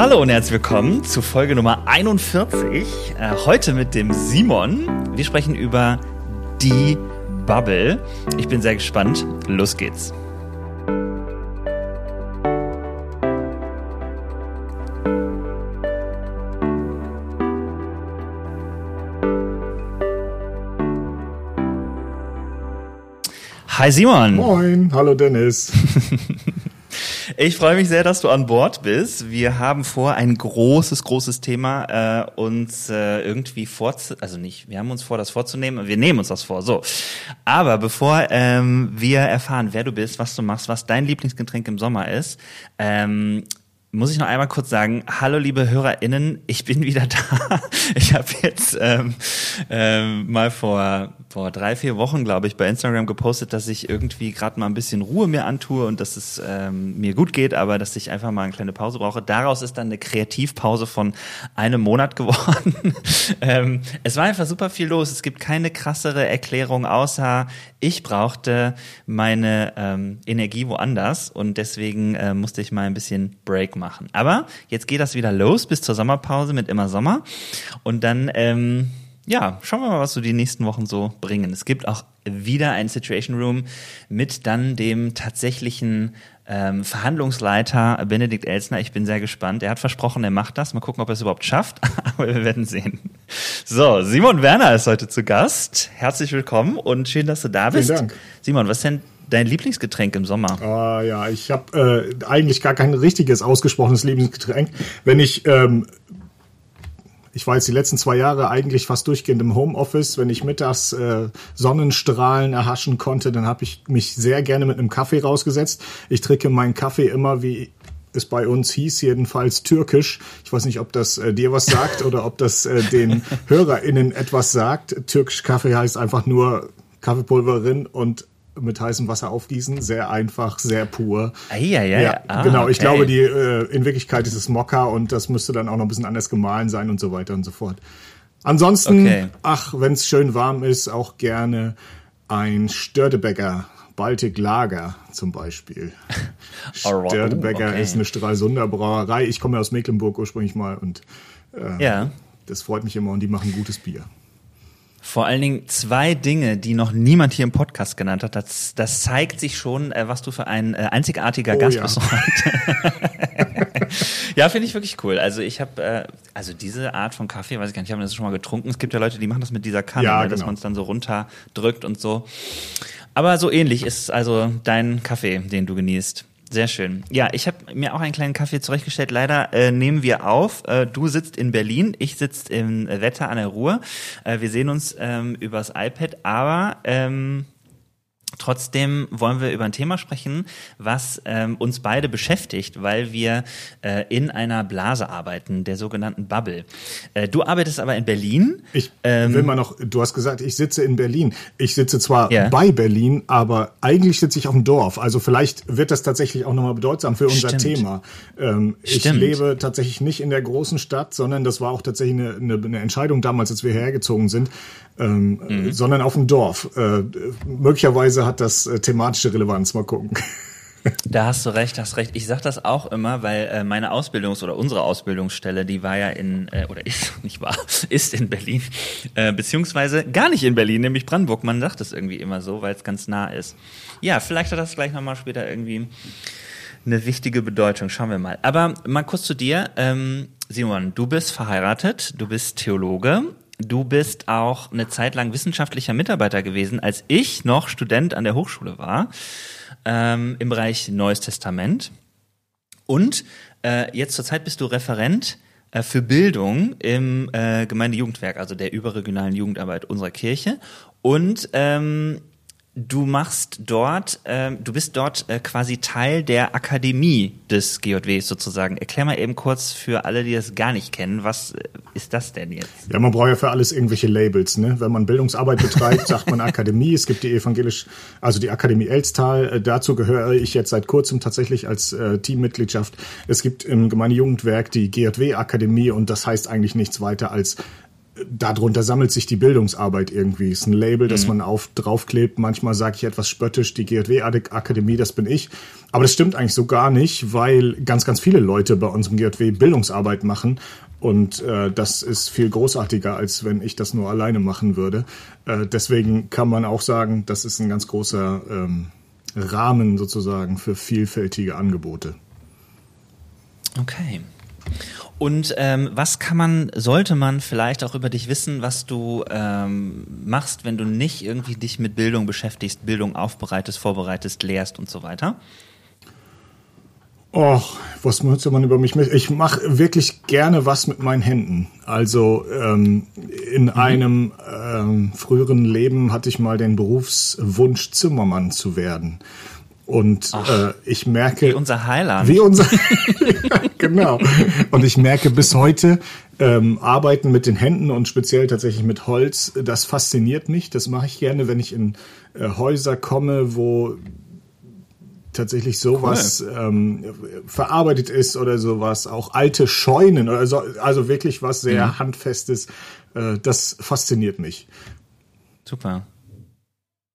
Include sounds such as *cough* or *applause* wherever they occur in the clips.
Hallo und herzlich willkommen zu Folge Nummer 41. Äh, heute mit dem Simon. Wir sprechen über die Bubble. Ich bin sehr gespannt. Los geht's. Hi Simon. Moin, hallo Dennis. *laughs* Ich freue mich sehr, dass du an Bord bist. Wir haben vor, ein großes, großes Thema äh, uns äh, irgendwie vorzu... Also nicht, wir haben uns vor, das vorzunehmen. Wir nehmen uns das vor, so. Aber bevor ähm, wir erfahren, wer du bist, was du machst, was dein Lieblingsgetränk im Sommer ist, ähm, muss ich noch einmal kurz sagen, hallo liebe HörerInnen, ich bin wieder *laughs* da. Ich habe jetzt ähm, ähm, mal vor, vor drei, vier Wochen, glaube ich, bei Instagram gepostet, dass ich irgendwie gerade mal ein bisschen Ruhe mir antue und dass es ähm, mir gut geht, aber dass ich einfach mal eine kleine Pause brauche. Daraus ist dann eine Kreativpause von einem Monat *laughs* geworden. ähm, es war einfach super viel los. Es gibt keine krassere Erklärung, außer ich brauchte meine ähm, Energie woanders und deswegen äh, musste ich mal ein bisschen Break machen. Aber jetzt geht das wieder los bis zur Sommerpause mit immer Sommer. Und dann, ähm, ja, schauen wir mal, was so die nächsten Wochen so bringen. Es gibt auch wieder ein Situation Room mit dann dem tatsächlichen ähm, Verhandlungsleiter Benedikt Elsner. Ich bin sehr gespannt. Er hat versprochen, er macht das. Mal gucken, ob er es überhaupt schafft. *laughs* Aber wir werden sehen. So, Simon Werner ist heute zu Gast. Herzlich willkommen und schön, dass du da bist. Vielen Dank. Simon, was ist denn dein Lieblingsgetränk im Sommer? Ah ja, ich habe äh, eigentlich gar kein richtiges ausgesprochenes Lieblingsgetränk. Wenn ich ähm, ich war jetzt die letzten zwei Jahre eigentlich fast durchgehend im Homeoffice. Wenn ich mittags äh, Sonnenstrahlen erhaschen konnte, dann habe ich mich sehr gerne mit einem Kaffee rausgesetzt. Ich trinke meinen Kaffee immer wie es bei uns hieß, jedenfalls türkisch. Ich weiß nicht, ob das äh, dir was sagt *laughs* oder ob das äh, den HörerInnen etwas sagt. Türkisch Kaffee heißt einfach nur Kaffeepulverin und mit heißem Wasser aufgießen. Sehr einfach, sehr pur. Ah, ja, ja, ja. Ah, genau, ich okay. glaube, die äh, in Wirklichkeit ist es Mokka und das müsste dann auch noch ein bisschen anders gemahlen sein und so weiter und so fort. Ansonsten, Okay. ach, wenn es schön warm ist, auch gerne ein Störtebecker. Baltic Lager zum Beispiel. *laughs* Alright. Störtebecker Okay. ist eine Stralsunder Brauerei. Ich komme ja aus Mecklenburg ursprünglich mal und äh, Ja. das freut mich immer und die machen gutes Bier. Vor allen Dingen zwei Dinge, die noch niemand hier im Podcast genannt hat. Das, das zeigt sich schon, äh, was du für ein äh, einzigartiger Oh Gast ja. bist heute. *laughs* ja, finde ich wirklich cool. Also ich habe, äh, also diese Art von Kaffee, weiß ich gar nicht, ich habe das schon mal getrunken. Es gibt ja Leute, die machen das mit dieser Kanne, Ja, ne, dass genau. man es dann so runterdrückt und so. Aber so ähnlich ist also dein Kaffee, den du genießt. Sehr schön. Ja, ich habe mir auch einen kleinen Kaffee zurechtgestellt. Leider äh, nehmen wir auf. Äh, du sitzt in Berlin, ich sitze im Wetter an der Ruhr. Äh, wir sehen uns ähm, übers iPad, aber ähm, Trotzdem wollen wir über ein Thema sprechen, was ähm, uns beide beschäftigt, weil wir äh, in einer Blase arbeiten, der sogenannten Bubble. Äh, du arbeitest aber in Berlin. Ich Ähm, will mal noch, du hast gesagt, ich sitze in Berlin. Ich sitze zwar Ja. bei Berlin, aber eigentlich sitze ich auf dem Dorf. Also vielleicht wird das tatsächlich auch nochmal bedeutsam für unser Stimmt. Thema. Ähm, ich lebe tatsächlich nicht in der großen Stadt, sondern das war auch tatsächlich eine, eine, eine Entscheidung damals, als wir hergezogen sind, ähm, Mhm. sondern auf dem Dorf. Äh, möglicherweise hat das äh, thematische Relevanz. Mal gucken. *laughs* Da hast du recht, hast recht. Ich sag das auch immer, weil äh, meine Ausbildungs- oder unsere Ausbildungsstelle, die war ja in, äh, oder ist, *laughs* nicht wahr, ist in Berlin, äh, beziehungsweise gar nicht in Berlin, nämlich Brandenburg. Man sagt es irgendwie immer so, weil es ganz nah ist. Ja, vielleicht hat das gleich nochmal später irgendwie eine wichtige Bedeutung. Schauen wir mal. Aber mal kurz zu dir. Ähm, Simon, du bist verheiratet, du bist Theologe. Du bist auch eine Zeit lang wissenschaftlicher Mitarbeiter gewesen, als ich noch Student an der Hochschule war, ähm, im Bereich Neues Testament. Und äh, jetzt zurzeit bist du Referent äh, für Bildung im äh, Gemeindejugendwerk, also der überregionalen Jugendarbeit unserer Kirche. Und ähm, du machst dort, ähm, du bist dort äh, quasi Teil der Akademie des GJWs sozusagen. Erklär mal eben kurz für alle, die das gar nicht kennen, was äh, ist das denn jetzt? Ja, man braucht ja für alles irgendwelche Labels. Ne? Wenn man Bildungsarbeit betreibt, sagt man Akademie. Es gibt die evangelisch, also die Akademie Elstal. Äh, dazu gehöre ich jetzt seit kurzem tatsächlich als äh, Teammitgliedschaft. Es gibt im Gemeindejugendwerk die GJW-Akademie und das heißt eigentlich nichts weiter als darunter sammelt sich die Bildungsarbeit irgendwie. Ist ein Label, das mhm. man auf, draufklebt. Manchmal sage ich etwas spöttisch, die GJW-Akademie, das bin ich. Aber das stimmt eigentlich so gar nicht, weil ganz, ganz viele Leute bei uns im GJW Bildungsarbeit machen. Und äh, das ist viel großartiger, als wenn ich das nur alleine machen würde. Äh, deswegen kann man auch sagen, das ist ein ganz großer ähm, Rahmen sozusagen für vielfältige Angebote. Okay. Und ähm, was kann man, sollte man vielleicht auch über dich wissen, was du ähm, machst, wenn du nicht irgendwie dich mit Bildung beschäftigst, Bildung aufbereitest, vorbereitest, lehrst und so weiter? Och, was müsste man über mich mit? Ich mache wirklich gerne was mit meinen Händen. Also ähm, in mhm. einem ähm, früheren Leben hatte ich mal den Berufswunsch, Zimmermann zu werden. Und Ach, äh, ich merke. Wie unser Heiland. Wie unser. *laughs* *laughs* genau. *laughs* Und ich merke bis heute, ähm, Arbeiten mit den Händen und speziell tatsächlich mit Holz, das fasziniert mich. Das mache ich gerne, wenn ich in äh, Häuser komme, wo tatsächlich sowas cool. ähm, verarbeitet ist oder sowas, auch alte Scheunen oder so, also wirklich was sehr mhm. handfestes. Äh, das fasziniert mich. Super.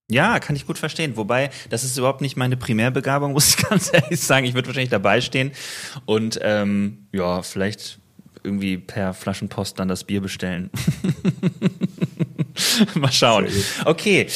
Ja, kann ich gut verstehen. Wobei, das ist überhaupt nicht meine Primärbegabung, *laughs* muss ich ganz ehrlich sagen. Ich würde wahrscheinlich dabei stehen und ähm, ja, vielleicht irgendwie per Flaschenpost dann das Bier bestellen. *laughs* Mal schauen. Okay,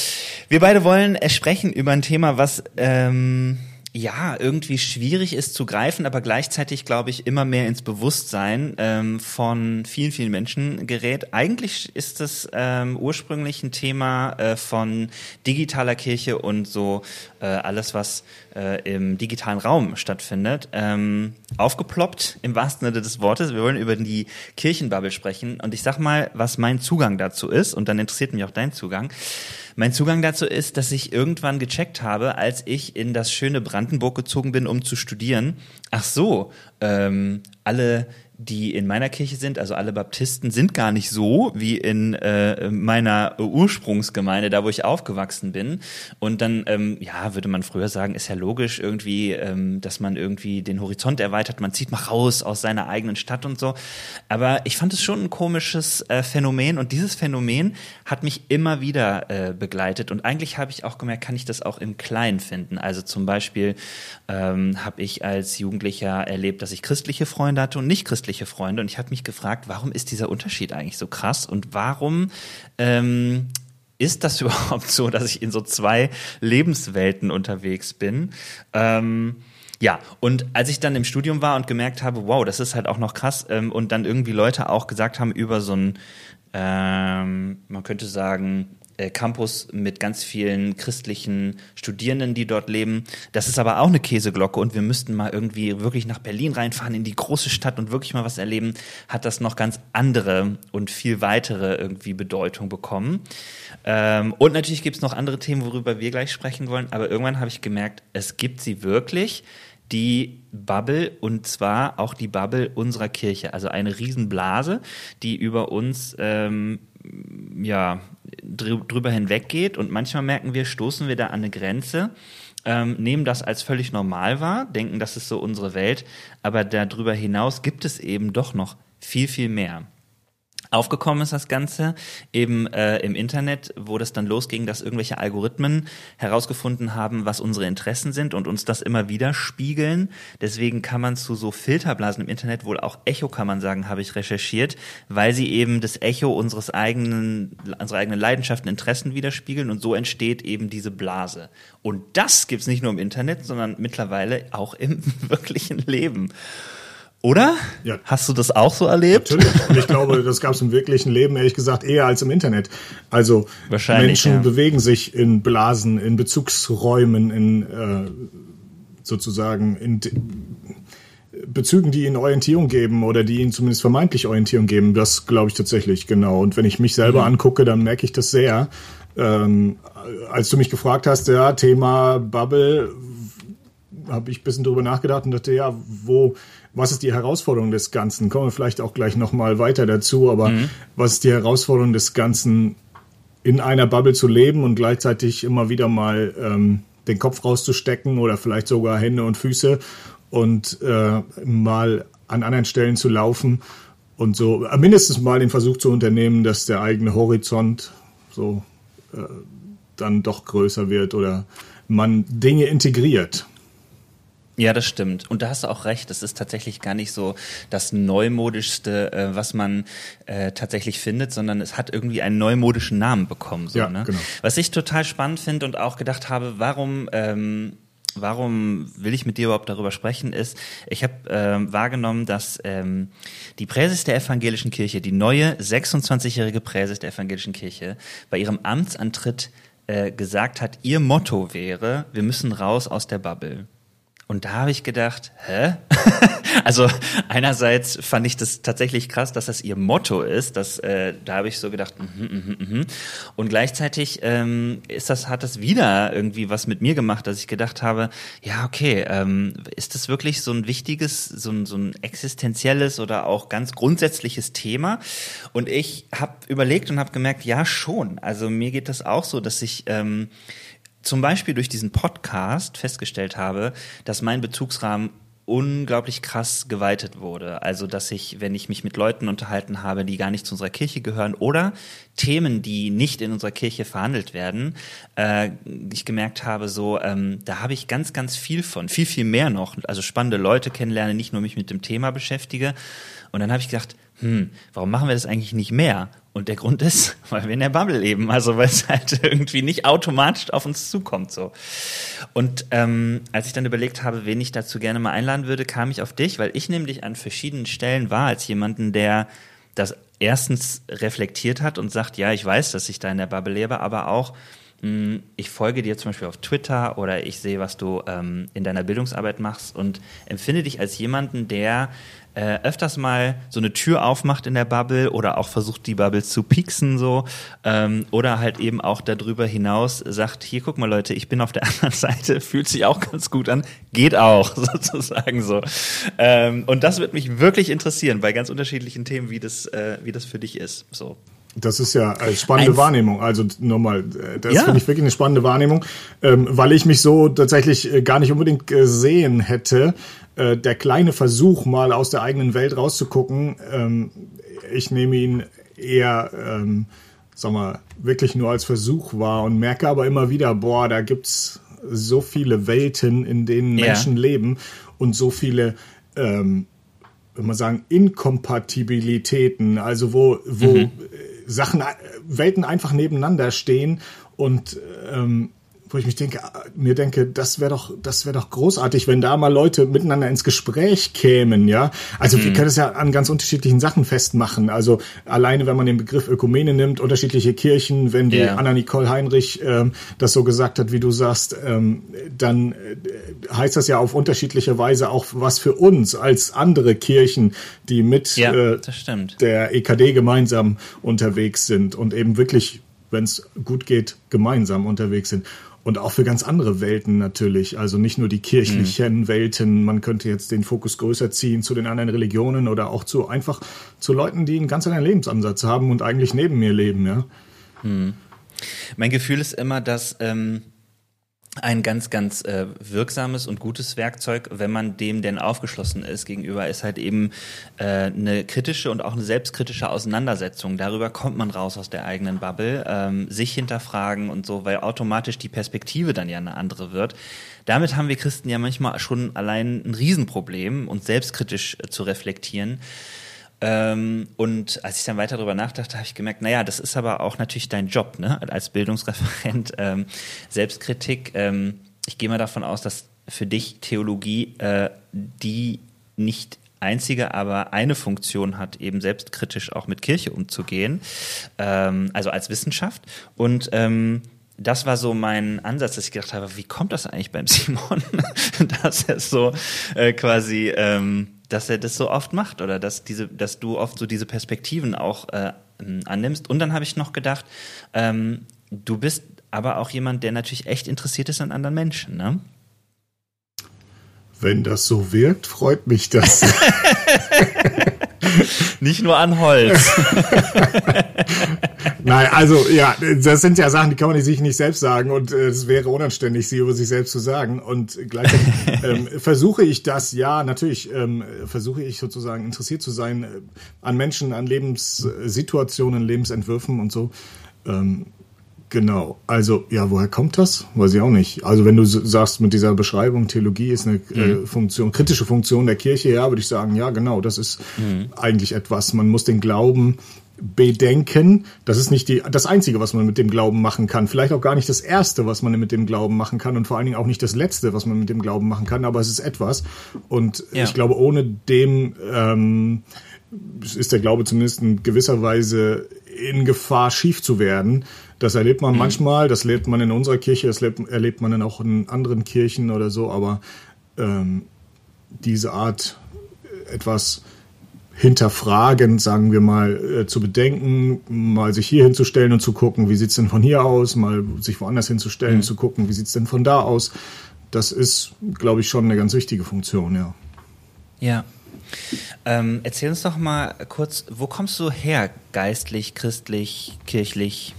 wir beide wollen sprechen über ein Thema, was ähm, ja, irgendwie schwierig ist zu greifen, aber gleichzeitig, glaube ich, immer mehr ins Bewusstsein ähm, von vielen, vielen Menschen gerät. Eigentlich ist es ähm, ursprünglich ein Thema äh, von digitaler Kirche und so äh, alles, was äh, im digitalen Raum stattfindet, ähm, aufgeploppt im wahrsten Sinne des Wortes. Wir wollen über die Kirchenbubble sprechen und ich sag mal, was mein Zugang dazu ist und dann interessiert mich auch dein Zugang. Mein Zugang dazu ist, dass ich irgendwann gecheckt habe, als ich in das schöne Brandenburg gezogen bin, um zu studieren. Ach so, ähm, alle die in meiner Kirche sind, also alle Baptisten, sind gar nicht so wie in äh, meiner Ursprungsgemeinde, da wo ich aufgewachsen bin. Und dann, ähm, ja, würde man früher sagen, ist ja logisch irgendwie, ähm, dass man irgendwie den Horizont erweitert, man zieht mal raus aus seiner eigenen Stadt und so. Aber ich fand es schon ein komisches äh, Phänomen und dieses Phänomen hat mich immer wieder äh, begleitet. Und eigentlich habe ich auch gemerkt, kann ich das auch im Kleinen finden. Also zum Beispiel ähm, habe ich als Jugendlicher erlebt, dass ich christliche Freunde hatte und nicht christliche christliche Freunde und ich habe mich gefragt, warum ist dieser Unterschied eigentlich so krass und warum ähm, ist das *laughs* überhaupt so, dass ich in so zwei Lebenswelten unterwegs bin? Ähm, ja, und als ich dann im Studium war und gemerkt habe, wow, das ist halt auch noch krass, ähm, und dann irgendwie Leute auch gesagt haben über so ein, ähm, man könnte sagen, äh, Campus mit ganz vielen christlichen Studierenden, die dort leben. Das ist aber auch eine Käseglocke und wir müssten mal irgendwie wirklich nach Berlin reinfahren, in die große Stadt und wirklich mal was erleben, hat das noch ganz andere und viel weitere irgendwie Bedeutung bekommen. Ähm, und natürlich gibt es noch andere Themen, worüber wir gleich sprechen wollen, aber irgendwann habe ich gemerkt, es gibt sie wirklich die Bubble und zwar auch die Bubble unserer Kirche, also eine Riesenblase, die über uns ähm, ja drüber hinweggeht und manchmal merken wir, stoßen wir da an eine Grenze, ähm, nehmen das als völlig normal wahr, denken, das ist so unsere Welt, aber darüber hinaus gibt es eben doch noch viel, viel mehr. Aufgekommen ist das Ganze eben äh, im Internet, wo das dann losging, dass irgendwelche Algorithmen herausgefunden haben, was unsere Interessen sind und uns das immer wieder spiegeln. Deswegen kann man zu so Filterblasen im Internet wohl auch Echo, kann man sagen, habe ich recherchiert, weil sie eben das Echo unseres eigenen, unserer eigenen Leidenschaften, Interessen widerspiegeln und so entsteht eben diese Blase. Und das gibt's nicht nur im Internet, sondern mittlerweile auch im *laughs* wirklichen Leben. Oder? Ja. Hast du das auch so erlebt? Natürlich. Und ich glaube, das gab es im wirklichen Leben, ehrlich gesagt, eher als im Internet. Also Menschen ja. bewegen sich in Blasen, in Bezugsräumen, in äh, sozusagen in Bezügen, die ihnen Orientierung geben oder die ihnen zumindest vermeintlich Orientierung geben. Das glaube ich tatsächlich, genau. Und wenn ich mich selber mhm. angucke, dann merke ich das sehr. Ähm, als du mich gefragt hast, ja, Thema Bubble, habe ich ein bisschen drüber nachgedacht und dachte, ja, wo was ist die Herausforderung des Ganzen? Kommen wir vielleicht auch gleich nochmal weiter dazu, aber mhm. was ist die Herausforderung des Ganzen, in einer Bubble zu leben und gleichzeitig immer wieder mal ähm, den Kopf rauszustecken oder vielleicht sogar Hände und Füße und äh, mal an anderen Stellen zu laufen und so äh, mindestens mal den Versuch zu unternehmen, dass der eigene Horizont so äh, dann doch größer wird oder man Dinge integriert. Ja, das stimmt. Und da hast du auch recht. Es ist tatsächlich gar nicht so das Neumodischste, äh, was man äh, tatsächlich findet, sondern es hat irgendwie einen neumodischen Namen bekommen. So, ja, ne? genau. Was ich total spannend finde und auch gedacht habe, warum ähm, warum will ich mit dir überhaupt darüber sprechen, ist, ich habe ähm, wahrgenommen, dass ähm, die Präses der evangelischen Kirche, die neue 26-jährige Präses der evangelischen Kirche, bei ihrem Amtsantritt äh, gesagt hat, ihr Motto wäre, wir müssen raus aus der Bubble. Und da habe ich gedacht, hä? *laughs* also einerseits fand ich das tatsächlich krass, dass das ihr Motto ist. Dass, äh, da habe ich so gedacht, mhm, mhm, mhm. und gleichzeitig ähm, ist das, hat das wieder irgendwie was mit mir gemacht, dass ich gedacht habe, ja okay, ähm, ist das wirklich so ein wichtiges, so ein, so ein existenzielles oder auch ganz grundsätzliches Thema? Und ich habe überlegt und habe gemerkt, ja schon. Also mir geht das auch so, dass ich ähm, zum Beispiel durch diesen Podcast festgestellt habe, dass mein Bezugsrahmen unglaublich krass geweitet wurde. Also, dass ich, wenn ich mich mit Leuten unterhalten habe, die gar nicht zu unserer Kirche gehören oder Themen, die nicht in unserer Kirche verhandelt werden, äh, ich gemerkt habe, so, ähm, da habe ich ganz, ganz viel von, viel, viel mehr noch. Also spannende Leute kennenlerne, nicht nur mich mit dem Thema beschäftige. Und dann habe ich gedacht, hm, warum machen wir das eigentlich nicht mehr? Und der Grund ist, *laughs* weil wir in der Bubble leben, also weil es halt *laughs* irgendwie nicht automatisch auf uns zukommt so. Und ähm, als ich dann überlegt habe, wen ich dazu gerne mal einladen würde, kam ich auf dich, weil ich nämlich an verschiedenen Stellen war als jemanden, der das erstens reflektiert hat und sagt, ja, ich weiß, dass ich da in der Bubble lebe, aber auch hm, ich folge dir zum Beispiel auf Twitter oder ich sehe, was du ähm, in deiner Bildungsarbeit machst und empfinde dich als jemanden, der äh, öfters mal so eine Tür aufmacht in der Bubble oder auch versucht, die Bubble zu pieksen so ähm, oder halt eben auch darüber hinaus sagt, hier guck mal Leute, ich bin auf der *laughs* anderen Seite, fühlt sich auch ganz gut an, geht auch *laughs* sozusagen so. Ähm, und das wird mich wirklich interessieren bei ganz unterschiedlichen Themen, wie das, äh, wie das für dich ist. So. Das ist ja eine spannende Ein- Wahrnehmung. Also nochmal, äh, das Ja. finde ich wirklich eine spannende Wahrnehmung, ähm, weil ich mich so tatsächlich äh, gar nicht unbedingt gesehen hätte. Äh, der kleine Versuch, mal aus der eigenen Welt rauszugucken, ähm, ich nehme ihn eher, ähm, sag mal, wirklich nur als Versuch wahr und merke aber immer wieder, boah, da gibt's so viele Welten, in denen Ja. Menschen leben und so viele ähm, wenn man sagen, Inkompatibilitäten, also wo, wo äh, Sachen, äh, Welten einfach nebeneinander stehen und ähm, wo ich mich denke, äh, mir denke, das wäre doch, das wäre doch großartig, wenn da mal Leute miteinander ins Gespräch kämen, ja. Also wir können es ja an ganz unterschiedlichen Sachen festmachen. Also alleine, wenn man den Begriff Ökumene nimmt, unterschiedliche Kirchen, wenn die Ja. Anna-Nicole Heinrich ähm, das so gesagt hat, wie du sagst, ähm, dann äh, heißt das ja auf unterschiedliche Weise auch was für uns als andere Kirchen, die mit Ja, äh, der EKD gemeinsam unterwegs sind und eben wirklich, wenn es gut geht, gemeinsam unterwegs sind. Und auch für ganz andere Welten natürlich. Also nicht nur die kirchlichen Welten. Man könnte jetzt den Fokus größer ziehen zu den anderen Religionen oder auch zu einfach zu Leuten, die einen ganz anderen Lebensansatz haben und eigentlich neben mir leben, ja. Mein Gefühl ist immer, dass ähm, ein ganz, ganz äh, wirksames und gutes Werkzeug, wenn man dem denn aufgeschlossen ist gegenüber, ist halt eben äh, eine kritische und auch eine selbstkritische Auseinandersetzung. Darüber kommt man raus aus der eigenen Bubble, ähm, sich hinterfragen und so, weil automatisch die Perspektive dann ja eine andere wird. Damit haben wir Christen ja manchmal schon allein ein Riesenproblem, uns selbstkritisch äh, zu reflektieren. Ähm, und als ich dann weiter darüber nachdachte, habe ich gemerkt, naja, das ist aber auch natürlich dein Job, ne? Als Bildungsreferent, *laughs* ähm, Selbstkritik. Ähm, ich gehe mal davon aus, dass für dich Theologie äh, die nicht einzige, aber eine Funktion hat, eben selbstkritisch auch mit Kirche umzugehen, ähm, also als Wissenschaft. Und ähm, das war so mein Ansatz, dass ich gedacht habe, wie kommt das eigentlich beim *laughs* Simon, dass er so äh, quasi, ähm, dass er das so oft macht oder dass diese, dass du oft so diese Perspektiven auch äh, annimmst. Und dann habe ich noch gedacht, ähm, du bist aber auch jemand, der natürlich echt interessiert ist an anderen Menschen, ne? Wenn das so wirkt, freut mich das. *laughs* *laughs* Nicht nur an Holz. *laughs* Nein, also ja, das sind ja Sachen, die kann man sich nicht selbst sagen und äh, es wäre unanständig, sie über sich selbst zu sagen. Und gleichzeitig *laughs* ähm, versuche ich das, ja, natürlich ähm, versuche ich sozusagen interessiert zu sein äh, an Menschen, an Lebenssituationen, Lebensentwürfen und so. Ähm, Genau. Also, ja, woher kommt das? Weiß ich auch nicht. Also, wenn du sagst, mit dieser Beschreibung, Theologie ist eine äh, mhm. äh, Funktion, kritische Funktion der Kirche, ja, würde ich sagen, ja, genau, das ist mhm. eigentlich etwas. Man muss den Glauben bedenken. Das ist nicht die, das Einzige, was man mit dem Glauben machen kann. Vielleicht auch gar nicht das Erste, was man mit dem Glauben machen kann und vor allen Dingen auch nicht das Letzte, was man mit dem Glauben machen kann, aber es ist etwas. Und ja. ich glaube, ohne dem ähm, ist der Glaube zumindest in gewisser Weise in Gefahr, schief zu werden. Das erlebt man mhm. manchmal, das erlebt man in unserer Kirche, das erlebt man dann auch in anderen Kirchen oder so, aber ähm, diese Art äh, etwas hinterfragend, sagen wir mal, äh, zu bedenken, mal sich hier hinzustellen und zu gucken, wie sieht's denn von hier aus, mal sich woanders hinzustellen, mhm. zu gucken, wie sieht's denn von da aus. Das ist, glaube ich, schon eine ganz wichtige Funktion, ja. Ja. Ähm, erzähl uns doch mal kurz, wo kommst du her, geistlich, christlich, kirchlich?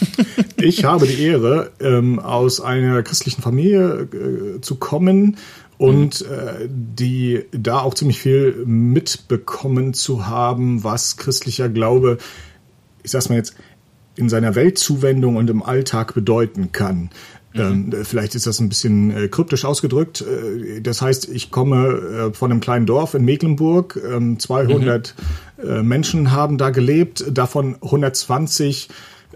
*laughs* ich habe die Ehre, ähm, aus einer christlichen Familie äh, zu kommen und mhm. äh, die da auch ziemlich viel mitbekommen zu haben, was christlicher Glaube, ich sag's mal jetzt, in seiner Weltzuwendung und im Alltag bedeuten kann. Mhm. Ähm, vielleicht ist das ein bisschen äh, kryptisch ausgedrückt. Äh, das heißt, ich komme äh, von einem kleinen Dorf in Mecklenburg. Ähm, 200 mhm. Äh, Menschen haben da gelebt, davon 120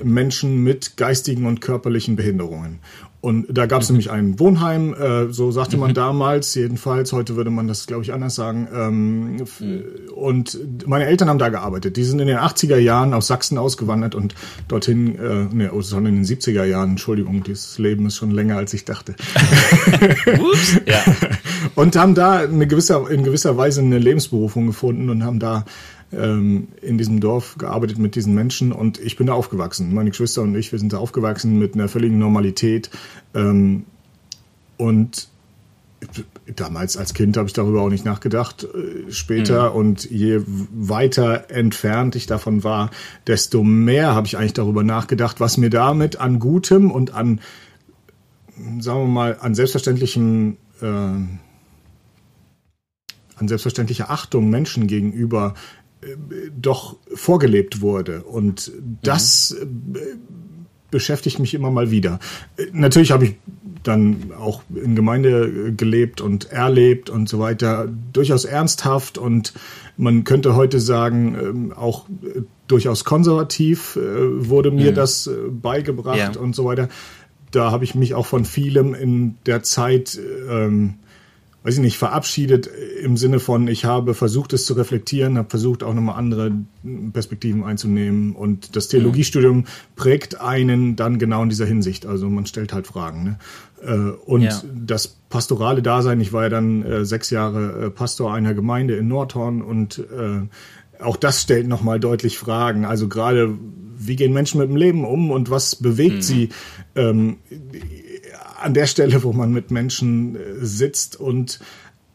Menschen mit geistigen und körperlichen Behinderungen. Und da gab es mhm. nämlich ein Wohnheim, äh, so sagte man mhm. damals, jedenfalls, heute würde man das, glaube ich, anders sagen. Ähm, mhm. Und meine Eltern haben da gearbeitet. Die sind in den 80er Jahren aus Sachsen ausgewandert und dorthin, äh, ne, oh, sondern in den 70er Jahren, Entschuldigung, dieses Leben ist schon länger, als ich dachte. *laughs* Ups, ja. *laughs* Und haben da eine gewisse, in gewisser Weise eine Lebensberufung gefunden und haben da ähm, in diesem Dorf gearbeitet mit diesen Menschen und ich bin da aufgewachsen. Meine Geschwister und ich, wir sind da aufgewachsen mit einer völligen Normalität. Ähm, und damals als Kind habe ich darüber auch nicht nachgedacht. Äh, später mhm. und je weiter entfernt ich davon war, desto mehr habe ich eigentlich darüber nachgedacht, was mir damit an Gutem und an, sagen wir mal, an selbstverständlichem äh, an selbstverständlicher Achtung Menschen gegenüber doch vorgelebt wurde. Und das mhm. beschäftigt mich immer mal wieder. Natürlich habe ich dann auch in Gemeinde gelebt und erlebt und so weiter, durchaus ernsthaft und man könnte heute sagen, ähm, auch äh, durchaus konservativ äh, wurde mir mhm. das äh, beigebracht ja. und so weiter. Da habe ich mich auch von vielem in der Zeit ähm, weiß ich nicht, verabschiedet im Sinne von, ich habe versucht, es zu reflektieren, habe versucht, auch nochmal andere Perspektiven einzunehmen. Und das Theologiestudium prägt einen dann genau in dieser Hinsicht. Also man stellt halt Fragen. Ne? Äh, und ja. das pastorale Dasein, ich war ja dann äh, sechs Jahre äh, Pastor einer Gemeinde in Nordhorn und auch das stellt nochmal deutlich Fragen. Also gerade, wie gehen Menschen mit dem Leben um und was bewegt mhm. sie? Ähm, an der Stelle, wo man mit Menschen äh, sitzt und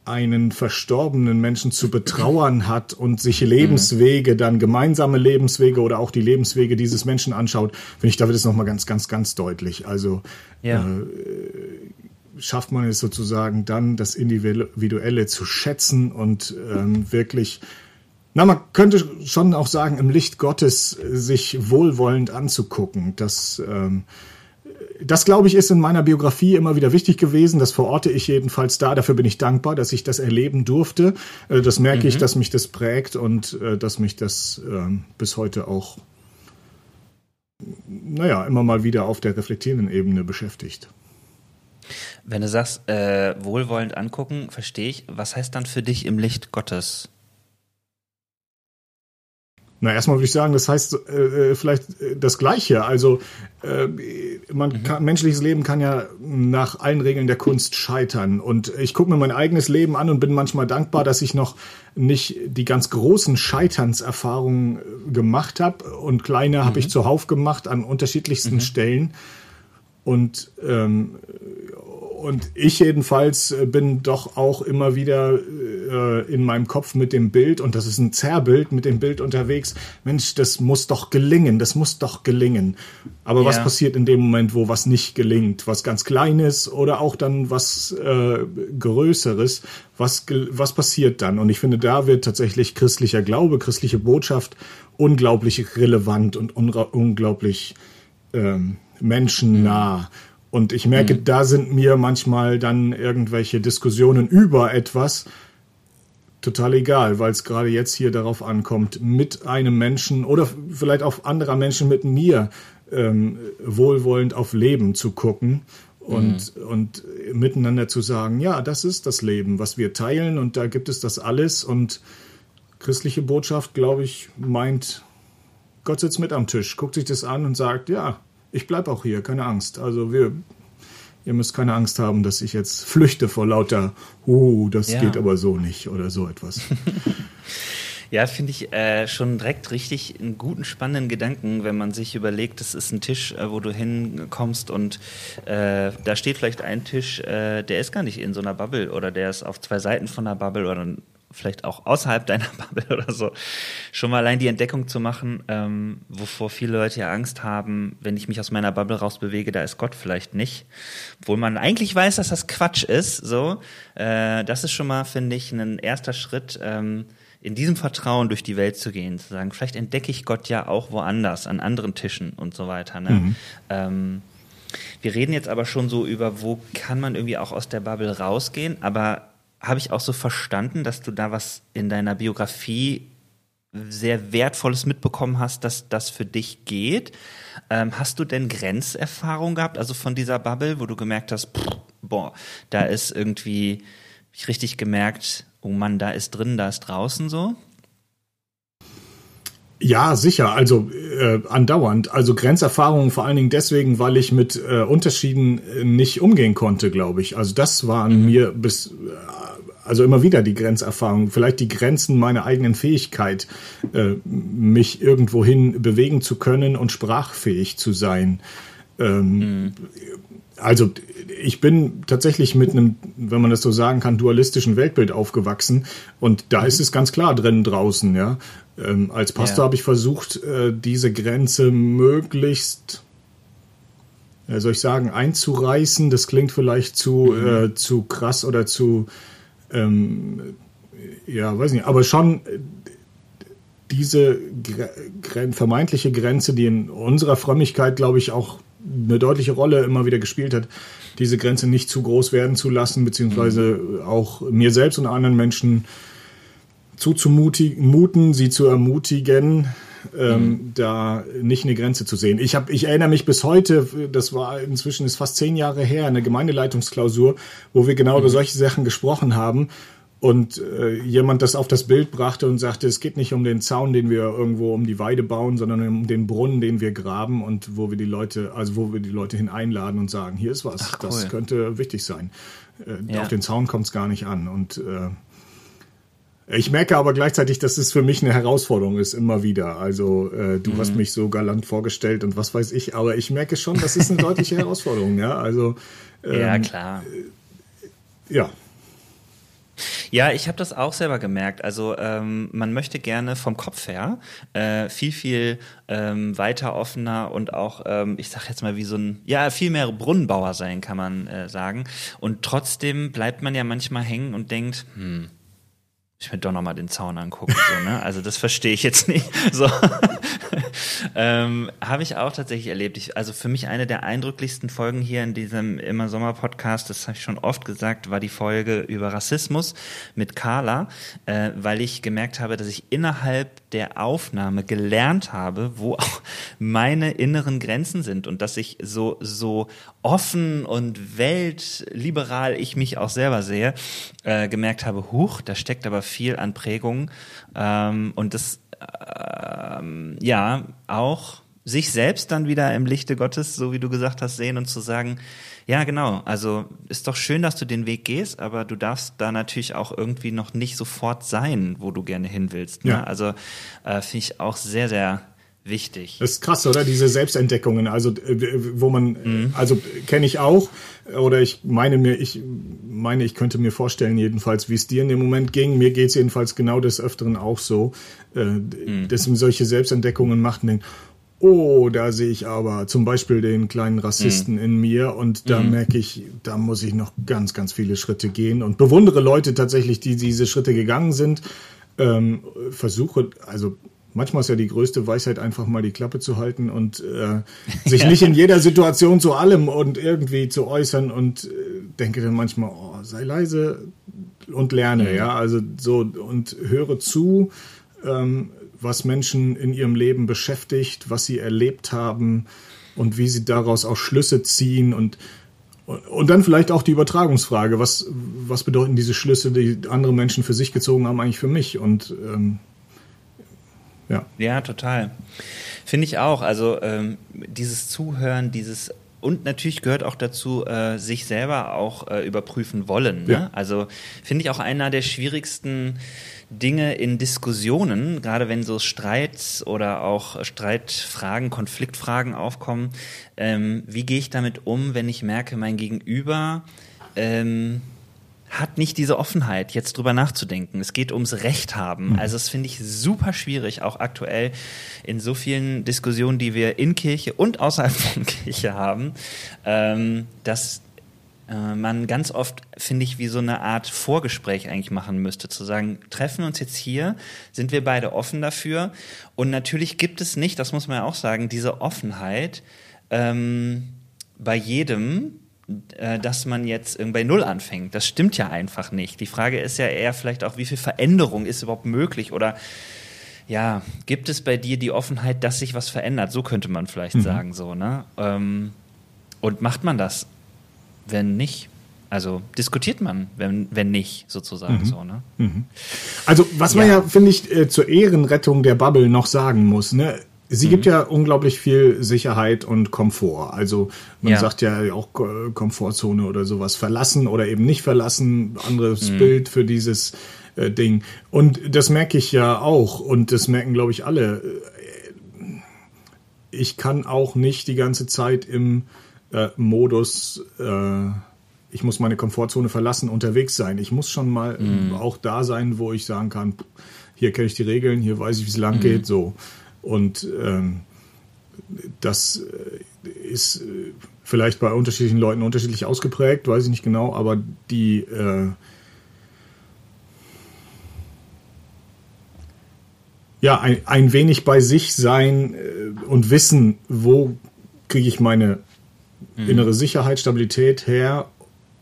einen verstorbenen Menschen zu betrauern hat und sich Lebenswege, dann gemeinsame Lebenswege oder auch die Lebenswege dieses Menschen anschaut, finde ich, da wird es nochmal ganz, ganz, ganz deutlich. Also ja. äh, schafft man es sozusagen dann, das Individuelle zu schätzen und ähm, wirklich, na, man könnte schon auch sagen, im Licht Gottes sich wohlwollend anzugucken. Das ähm, das, glaube ich, ist in meiner Biografie immer wieder wichtig gewesen. Das verorte ich jedenfalls da. Dafür bin ich dankbar, dass ich das erleben durfte. Äh, das merke mhm. ich, dass mich das prägt und äh, dass mich das ähm, bis heute auch, naja, immer mal wieder auf der reflektierenden Ebene beschäftigt. Wenn du sagst, äh, wohlwollend angucken, verstehe ich. Was heißt dann für dich im Licht Gottes? Na, erstmal würde ich sagen, das heißt äh, äh vielleicht äh, das Gleiche. Also äh, man mhm. kann, menschliches Leben kann ja nach allen Regeln der Kunst scheitern. Und ich gucke mir mein eigenes Leben an und bin manchmal dankbar, dass ich noch nicht die ganz großen Scheiternserfahrungen äh, gemacht habe. Und kleine mhm. habe ich zuhauf gemacht an unterschiedlichsten mhm. Stellen. Und ähm, und ich jedenfalls äh, bin doch auch immer wieder äh, in meinem Kopf mit dem Bild, und das ist ein Zerrbild, mit dem Bild unterwegs. Mensch, das muss doch gelingen, das muss doch gelingen. Aber ja. was passiert in dem Moment, wo was nicht gelingt? Was ganz Kleines oder auch dann was äh, Größeres? Was, was passiert dann? Und ich finde, da wird tatsächlich christlicher Glaube, christliche Botschaft unglaublich relevant und unglaublich ähm, menschennah. Mhm und ich merke, mhm. da sind mir manchmal dann irgendwelche Diskussionen über etwas total egal, weil es gerade jetzt hier darauf ankommt, mit einem Menschen oder vielleicht auch anderer Menschen mit mir ähm, wohlwollend auf Leben zu gucken und, mhm. und miteinander zu sagen, ja, das ist das Leben, was wir teilen und da gibt es das alles und christliche Botschaft, glaube ich, meint, Gott sitzt mit am Tisch, guckt sich das an und sagt, ja, ich bleibe auch hier, keine Angst. Also wir, ihr müsst keine Angst haben, dass ich jetzt flüchte vor lauter, oh, das ja. geht aber so nicht oder so etwas. *laughs* Ja, finde ich äh, schon direkt richtig einen guten, spannenden Gedanken, wenn man sich überlegt, das ist ein Tisch, äh, wo du hinkommst und äh, da steht vielleicht ein Tisch, äh, der ist gar nicht in so einer Bubble oder der ist auf zwei Seiten von einer Bubble oder vielleicht auch außerhalb deiner *laughs* Bubble oder so, schon mal allein die Entdeckung zu machen, ähm, wovor viele Leute ja Angst haben, wenn ich mich aus meiner Bubble rausbewege, da ist Gott vielleicht nicht. Obwohl man eigentlich weiß, dass das Quatsch ist, so. Äh, das ist schon mal, finde ich, ein erster Schritt, ähm, in diesem Vertrauen durch die Welt zu gehen, zu sagen, vielleicht entdecke ich Gott ja auch woanders, an anderen Tischen und so weiter. Ne? Mhm. Ähm, wir reden jetzt aber schon so über, wo kann man irgendwie auch aus der Bubble rausgehen, aber habe ich auch so verstanden, dass du da was in deiner Biografie sehr Wertvolles mitbekommen hast, dass das für dich geht. Ähm, hast du denn Grenzerfahrung gehabt, also von dieser Bubble, wo du gemerkt hast, pff, boah, da ist irgendwie, ich richtig gemerkt, oh Mann, da ist drin, da ist draußen so? Ja, sicher, also äh, andauernd. Also Grenzerfahrungen vor allen Dingen deswegen, weil ich mit äh, Unterschieden äh, nicht umgehen konnte, glaube ich. Also das waren mhm. mir bis äh, also immer wieder die Grenzerfahrung, vielleicht die Grenzen meiner eigenen Fähigkeit, äh, mich irgendwohin bewegen zu können und sprachfähig zu sein. Ähm, mhm. Also ich bin tatsächlich mit einem, wenn man das so sagen kann, dualistischen Weltbild aufgewachsen und da mhm. ist es ganz klar drin draußen. Ja, ähm, als Pastor ja. habe ich versucht, äh, diese Grenze möglichst äh, soll ich sagen, einzureißen. Das klingt vielleicht zu, mhm. äh, zu krass oder zu, ähm, ja, weiß nicht, aber schon äh, diese gre vermeintliche Grenze, die in unserer Frömmigkeit, glaube ich, auch eine deutliche Rolle immer wieder gespielt hat, diese Grenze nicht zu groß werden zu lassen, beziehungsweise mhm. auch mir selbst und anderen Menschen zuzumuten, sie zu ermutigen, ähm, mhm. da nicht eine Grenze zu sehen. Ich habe, ich erinnere mich bis heute, das war inzwischen ist fast zehn Jahre her, eine Gemeindeleitungsklausur, wo wir genau mhm. über solche Sachen gesprochen haben und äh, jemand das auf das Bild brachte und sagte, es geht nicht um den Zaun, den wir irgendwo um die Weide bauen, sondern um den Brunnen, den wir graben und wo wir die Leute, also wo wir die Leute hineinladen und sagen, hier ist was, Ach, cool. das könnte wichtig sein. Äh, ja. Auf den Zaun kommt es gar nicht an und äh, ich merke aber gleichzeitig, dass es für mich eine Herausforderung ist, immer wieder. Also äh, du mhm. hast mich so galant vorgestellt und was weiß ich, aber ich merke schon, das ist eine deutliche Herausforderung, ja. Also ähm, ja klar. Äh, ja. Ja, ich habe das auch selber gemerkt. Also ähm, man möchte gerne vom Kopf her äh, viel, viel ähm, weiter offener und auch, ähm, ich sag jetzt mal, wie so ein, ja, viel mehr Brunnenbauer sein, kann man äh, sagen. Und trotzdem bleibt man ja manchmal hängen und denkt, hm, ich mir doch nochmal den Zaun angucken. So, ne? Also das verstehe ich jetzt nicht. *laughs* So. ähm, Habe ich auch tatsächlich erlebt. Ich, also für mich eine der eindrücklichsten Folgen hier in diesem Immer Sommer Podcast, das habe ich schon oft gesagt, war die Folge über Rassismus mit Carla, äh, weil ich gemerkt habe, dass ich innerhalb der Aufnahme gelernt habe, wo auch meine inneren Grenzen sind und dass ich so so offen und weltliberal ich mich auch selber sehe, äh, gemerkt habe, huch, da steckt aber viel an Prägung ähm, und das ähm, ja auch sich selbst dann wieder im Lichte Gottes, so wie du gesagt hast, sehen und zu sagen, ja genau, also ist doch schön, dass du den Weg gehst, aber du darfst da natürlich auch irgendwie noch nicht sofort sein, wo du gerne hin willst. Ne? Ja. Also äh, finde ich auch sehr, sehr wichtig. Das ist krass, oder? Diese Selbstentdeckungen, also äh, wo man, mhm. also kenne ich auch, oder ich meine mir, ich meine, ich könnte mir vorstellen, jedenfalls, wie es dir in dem Moment ging. Mir geht es jedenfalls genau des Öfteren auch so, äh, mhm. dass man solche Selbstentdeckungen macht und denkt, oh, da sehe ich aber zum Beispiel den kleinen Rassisten mhm. in mir und da mhm. merke ich, da muss ich noch ganz, ganz viele Schritte gehen und bewundere Leute tatsächlich, die diese Schritte gegangen sind. Ähm, versuche, also manchmal ist ja die größte Weisheit einfach mal die Klappe zu halten und äh, *laughs* sich ja. nicht in jeder Situation zu allem und irgendwie zu äußern und äh, denke dann manchmal, oh, sei leise und lerne, mhm. ja, also so und höre zu. Ähm, was Menschen in ihrem Leben beschäftigt, was sie erlebt haben und wie sie daraus auch Schlüsse ziehen und und dann vielleicht auch die Übertragungsfrage, was, was bedeuten diese Schlüsse, die andere Menschen für sich gezogen haben, eigentlich für mich? Und ähm, ja. Ja, total. Finde ich auch. Also ähm, dieses Zuhören, dieses und natürlich gehört auch dazu, äh, sich selber auch äh, überprüfen wollen. Ne? Ja. Also finde ich auch einer der schwierigsten Dinge in Diskussionen, gerade wenn so Streits oder auch Streitfragen, Konfliktfragen aufkommen, ähm, wie gehe ich damit um, wenn ich merke, mein Gegenüber ähm, hat nicht diese Offenheit, jetzt drüber nachzudenken. Es geht ums Recht haben. Mhm. Also das finde ich super schwierig, auch aktuell in so vielen Diskussionen, die wir in Kirche und außerhalb *laughs* von Kirche haben, ähm, dass äh, man ganz oft, finde ich, wie so eine Art Vorgespräch eigentlich machen müsste, zu sagen, treffen wir uns jetzt hier, sind wir beide offen dafür. Und natürlich gibt es nicht, das muss man ja auch sagen, diese Offenheit ähm, bei jedem, dass man jetzt bei Null anfängt. Das stimmt ja einfach nicht. Die Frage ist ja eher vielleicht auch, wie viel Veränderung ist überhaupt möglich oder ja, gibt es bei dir die Offenheit, dass sich was verändert? So könnte man vielleicht mhm. sagen, so, ne? Ähm, und macht man das wenn nicht? Also diskutiert man, wenn, wenn nicht, sozusagen mhm. so, ne? Mhm. Also, was ja. man ja, finde ich, äh, zur Ehrenrettung der Bubble noch sagen muss, ne? Sie mhm. gibt ja unglaublich viel Sicherheit und Komfort. Also man ja. sagt ja auch Komfortzone oder sowas verlassen oder eben nicht verlassen, anderes mhm. Bild für dieses äh, Ding. Und das merke ich ja auch und das merken, glaube ich, alle. Ich kann auch nicht die ganze Zeit im äh, Modus, äh, ich muss meine Komfortzone verlassen, unterwegs sein. Ich muss schon mal mm. auch da sein, wo ich sagen kann, hier kenne ich die Regeln, hier weiß ich, wie es lang mm. geht, so. Und ähm, das äh, ist äh, vielleicht bei unterschiedlichen Leuten unterschiedlich ausgeprägt, weiß ich nicht genau, aber die äh, ja, ein, ein wenig bei sich sein äh, und wissen, wo kriege ich meine mhm. innere Sicherheit, Stabilität her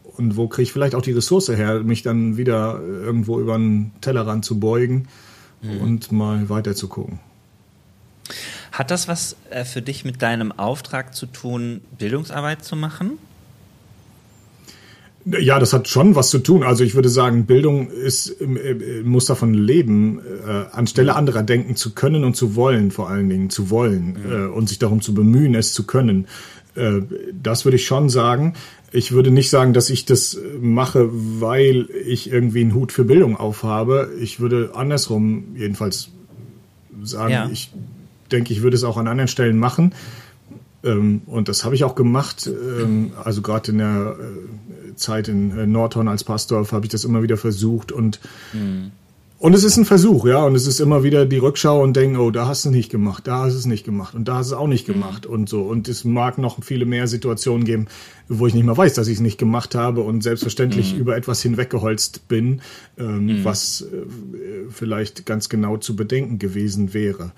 und wo kriege ich vielleicht auch die Ressource her, mich dann wieder irgendwo über den Tellerrand zu beugen mhm. und mal weiter zu gucken. Hat das was äh, für dich mit deinem Auftrag zu tun, Bildungsarbeit zu machen? Ja, das hat schon was zu tun. Also ich würde sagen, Bildung ist, muss davon leben, äh, anstelle mhm. anderer denken zu können und zu wollen, vor allen Dingen zu wollen mhm. äh, und sich darum zu bemühen, es zu können. Äh, das würde ich schon sagen. Ich würde nicht sagen, dass ich das mache, weil ich irgendwie einen Hut für Bildung aufhabe. Ich würde andersrum jedenfalls sagen, ja. ich denke, ich würde es auch an anderen Stellen machen. Ähm, und das habe ich auch gemacht. Ähm, also gerade in der äh, Zeit in äh, Nordhorn als Pastor habe ich das immer wieder versucht und mhm. Und es ist ein Versuch, ja, und es ist immer wieder die Rückschau und denken, oh, da hast du nicht gemacht, da hast du es nicht gemacht und da hast du es auch nicht mhm. gemacht mhm. und so. Und es mag noch viele mehr Situationen geben, wo ich nicht mehr weiß, dass ich es nicht gemacht habe und selbstverständlich mhm. über etwas hinweggeholzt bin, ähm, mhm. was äh, vielleicht ganz genau zu bedenken gewesen wäre.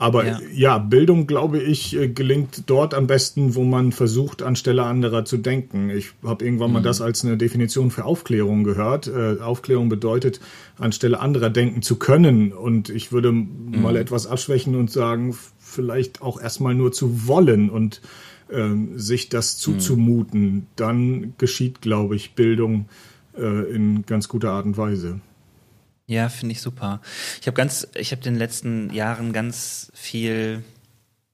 Aber ja. ja. Bildung, glaube ich, äh, gelingt dort am besten, wo man versucht, anstelle anderer zu denken. Ich habe irgendwann mhm. mal das als eine Definition für Aufklärung gehört. Äh, Aufklärung bedeutet, anstelle anderer denken zu können. Und ich würde mhm. mal etwas abschwächen und sagen, vielleicht auch erstmal nur zu wollen und äh, sich das mhm. zuzumuten. Mhm. Dann geschieht, glaube ich, Bildung äh, in ganz guter Art und Weise. Ja, finde ich super. Ich habe ganz, ich habe den letzten Jahren ganz viel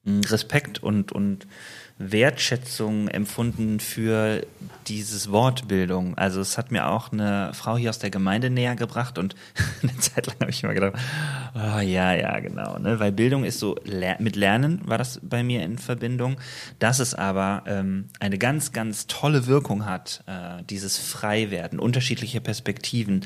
hm, Respekt und und Wertschätzung empfunden für dieses Wort Bildung. Also es hat mir auch eine Frau hier aus der Gemeinde näher gebracht und *laughs* eine Zeit lang habe ich immer gedacht, oh ja, ja, genau, ne? weil Bildung ist so, mit Lernen war das bei mir in Verbindung, dass es aber ähm, eine ganz, ganz tolle Wirkung hat, äh, dieses Freiwerden, unterschiedliche Perspektiven,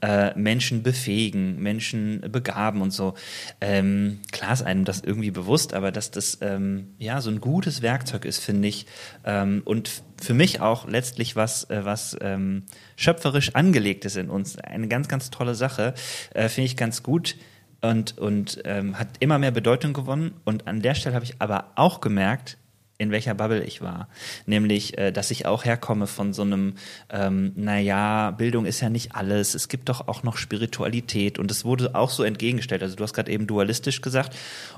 äh, Menschen befähigen, Menschen begaben und so. Ähm, klar ist einem das irgendwie bewusst, aber dass das ähm, ja so ein gutes Werkzeug ist, finde ich, ähm, und für mich auch letztlich was, äh, was ähm, schöpferisch angelegt ist in uns. Eine ganz, ganz tolle Sache, äh, finde ich ganz gut und, und ähm, hat immer mehr Bedeutung gewonnen. Und an der Stelle habe ich aber auch gemerkt, in welcher Bubble ich war. Nämlich, äh, dass ich auch herkomme von so einem, ähm, naja, Bildung ist ja nicht alles, es gibt doch auch noch Spiritualität und es wurde auch so entgegengestellt. Also du hast gerade eben dualistisch gesagt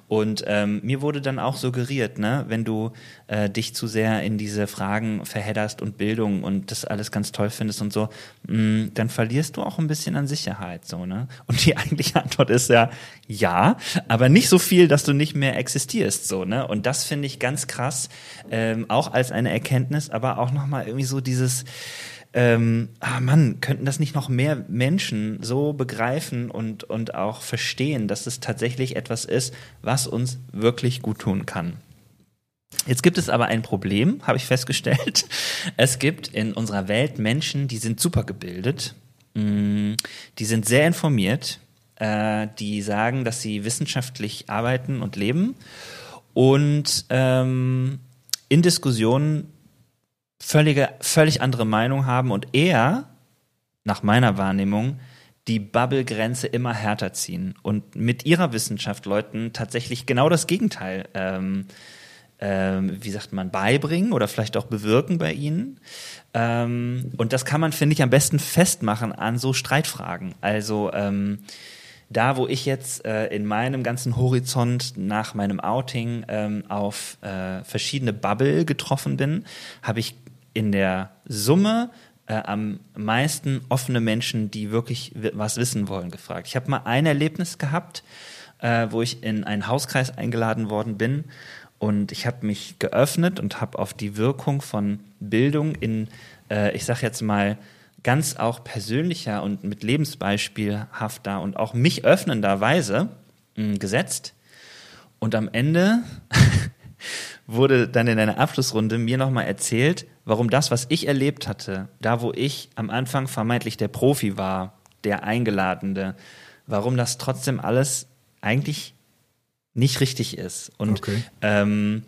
und ähm, mir wurde dann auch suggeriert, ne, wenn du äh, dich zu sehr in diese Fragen verhedderst und Bildung und das alles ganz toll findest und so, mh, mm, dann verlierst du auch ein bisschen an Sicherheit, so, ne? Und die *laughs* eigentliche Antwort ist ja, ja, aber nicht so viel, dass du nicht mehr existierst, so, ne? Und das finde ich ganz krass, ähm, auch als eine Erkenntnis, aber auch nochmal irgendwie so dieses, ähm, ah Mann, könnten das nicht noch mehr Menschen so begreifen und, und auch verstehen, dass es tatsächlich etwas ist, was uns wirklich gut tun kann. Jetzt gibt es aber ein Problem, habe ich festgestellt. *laughs* Es gibt in unserer Welt Menschen, die sind super gebildet, mm, die sind sehr informiert, äh, die sagen, dass sie wissenschaftlich arbeiten und leben und ähm, in Diskussionen völlige, völlig andere Meinung haben und eher, nach meiner Wahrnehmung, die Bubble-Grenze immer härter ziehen und mit ihrer Wissenschaft Leuten tatsächlich genau das Gegenteil, ähm, ähm, wie sagt man, beibringen oder vielleicht auch bewirken bei ihnen. Ähm, und das kann man, finde ich, am besten festmachen an so Streitfragen. Also ähm, da, wo ich jetzt äh, in meinem ganzen Horizont nach meinem Outing ähm, auf äh, verschiedene Bubble getroffen bin, habe ich in der Summe äh, am meisten offene Menschen, die wirklich was wissen wollen, gefragt. Ich habe mal ein Erlebnis gehabt, äh, wo ich in einen Hauskreis eingeladen worden bin und ich habe mich geöffnet und habe auf die Wirkung von Bildung in, äh, ich sage jetzt mal, ganz auch persönlicher und mit lebensbeispielhafter und auch mich öffnender Weise mh, gesetzt. Und am Ende *laughs* wurde dann in einer Abschlussrunde mir nochmal erzählt, warum das, was ich erlebt hatte, da wo ich am Anfang vermeintlich der Profi war, der Eingeladene, warum das trotzdem alles eigentlich nicht richtig ist. Und okay. ähm,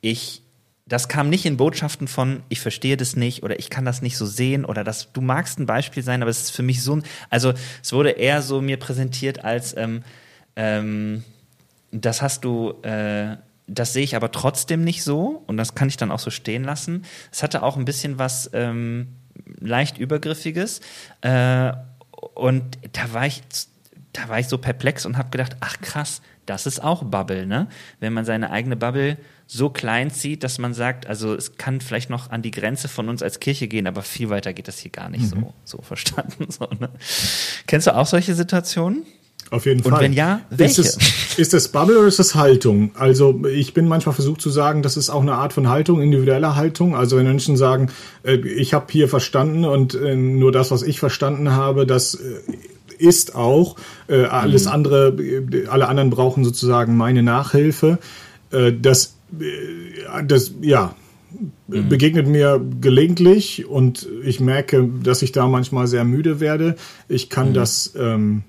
ich das kam nicht in Botschaften von, ich verstehe das nicht oder ich kann das nicht so sehen oder das, du magst ein Beispiel sein, aber es ist für mich so also es wurde eher so mir präsentiert als, ähm, ähm, das hast du, äh, das sehe ich aber trotzdem nicht so und das kann ich dann auch so stehen lassen. Es hatte auch ein bisschen was ähm, leicht übergriffiges äh, und da war ich, da war ich so perplex und habe gedacht, ach krass, das ist auch Bubble, ne? Wenn man seine eigene Bubble so klein zieht, dass man sagt, also es kann vielleicht noch an die Grenze von uns als Kirche gehen, aber viel weiter geht das hier gar nicht mhm. so, so verstanden. *laughs* So, ne? Kennst du auch solche Situationen? Auf jeden Fall. Und wenn ja, welche? Ist es, *laughs* ist das Bubble oder ist das Haltung? Also ich bin manchmal versucht zu sagen, das ist auch eine Art von Haltung, individueller Haltung. Also wenn Menschen sagen, äh, ich habe hier verstanden und äh, nur das, was ich verstanden habe, das äh, ist auch. alles mhm. andere, alle anderen brauchen sozusagen meine Nachhilfe. das das, ja, mhm. begegnet mir gelegentlich und ich merke, dass ich da manchmal sehr müde werde. Ich kann mhm. das, ähm,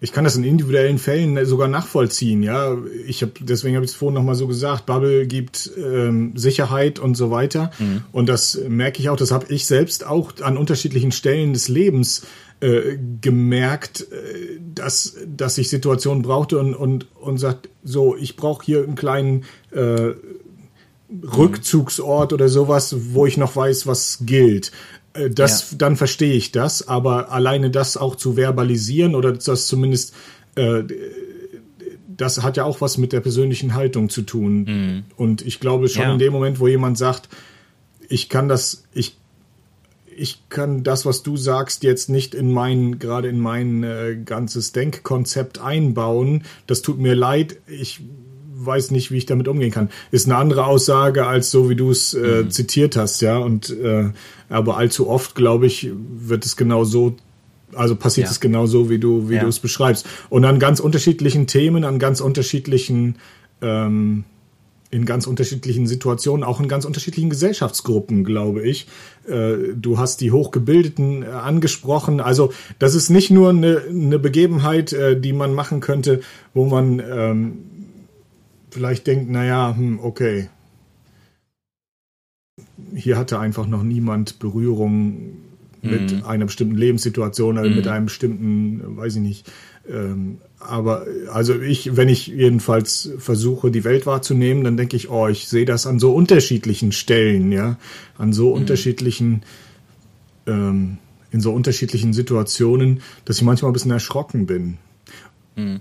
ich kann das in individuellen Fällen sogar nachvollziehen. Ja, ich habe deswegen habe ich es vorhin noch mal so gesagt. Bubble gibt ähm, Sicherheit und so weiter. Mhm. Und das merke ich auch. Das habe ich selbst auch an unterschiedlichen Stellen des Lebens äh, gemerkt, äh, dass, dass ich Situationen brauchte und, und, und sagt, so, ich brauche hier einen kleinen äh, Rückzugsort oder sowas, wo ich noch weiß, was gilt. Äh, das, ja. dann verstehe ich das, aber alleine das auch zu verbalisieren oder das zumindest, äh, das hat ja auch was mit der persönlichen Haltung zu tun. Mhm. Und ich glaube schon ja. in dem Moment, wo jemand sagt, ich kann das, ich ich kann das, was du sagst, jetzt nicht in mein, gerade in mein äh, ganzes Denkkonzept einbauen. Das tut mir leid. Ich weiß nicht, wie ich damit umgehen kann. Ist eine andere Aussage als so, wie du es äh, mhm. zitiert hast, ja. Und äh, aber allzu oft, glaube ich, wird es genau so also passiert ja. es genau so, wie du, wie ja. du es beschreibst. Und an ganz unterschiedlichen Themen, an ganz unterschiedlichen, ähm, in ganz unterschiedlichen Situationen, auch in ganz unterschiedlichen Gesellschaftsgruppen, glaube ich. Äh, du hast die Hochgebildeten äh, angesprochen. Also das ist nicht nur eine, eine Begebenheit, äh, die man machen könnte, wo man ähm, vielleicht denkt, naja, hm, okay, hier hatte einfach noch niemand Berührung mit mhm. einer bestimmten Lebenssituation oder mhm. mit einem bestimmten, weiß ich nicht. Ähm, aber also ich, wenn ich jedenfalls versuche, die Welt wahrzunehmen, dann denke ich, oh, ich sehe das an so unterschiedlichen Stellen, ja, an so mhm. unterschiedlichen, ähm, in so unterschiedlichen Situationen, dass ich manchmal ein bisschen erschrocken bin. Mhm.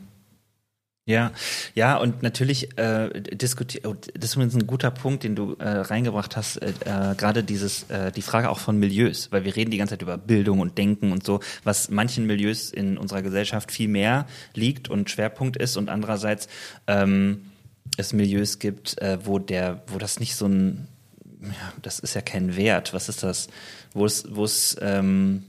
Ja, ja, und natürlich äh, diskutiert, oh, das ist übrigens ein guter Punkt, den du äh, reingebracht hast, äh, äh, gerade dieses, äh, die Frage auch von Milieus, weil wir reden die ganze Zeit über Bildung und Denken und so, was manchen Milieus in unserer Gesellschaft viel mehr liegt und Schwerpunkt ist und andererseits ähm, es Milieus gibt, äh, wo der, wo das nicht so ein, ja, das ist ja kein Wert, was ist das, wo es, wo es ähm,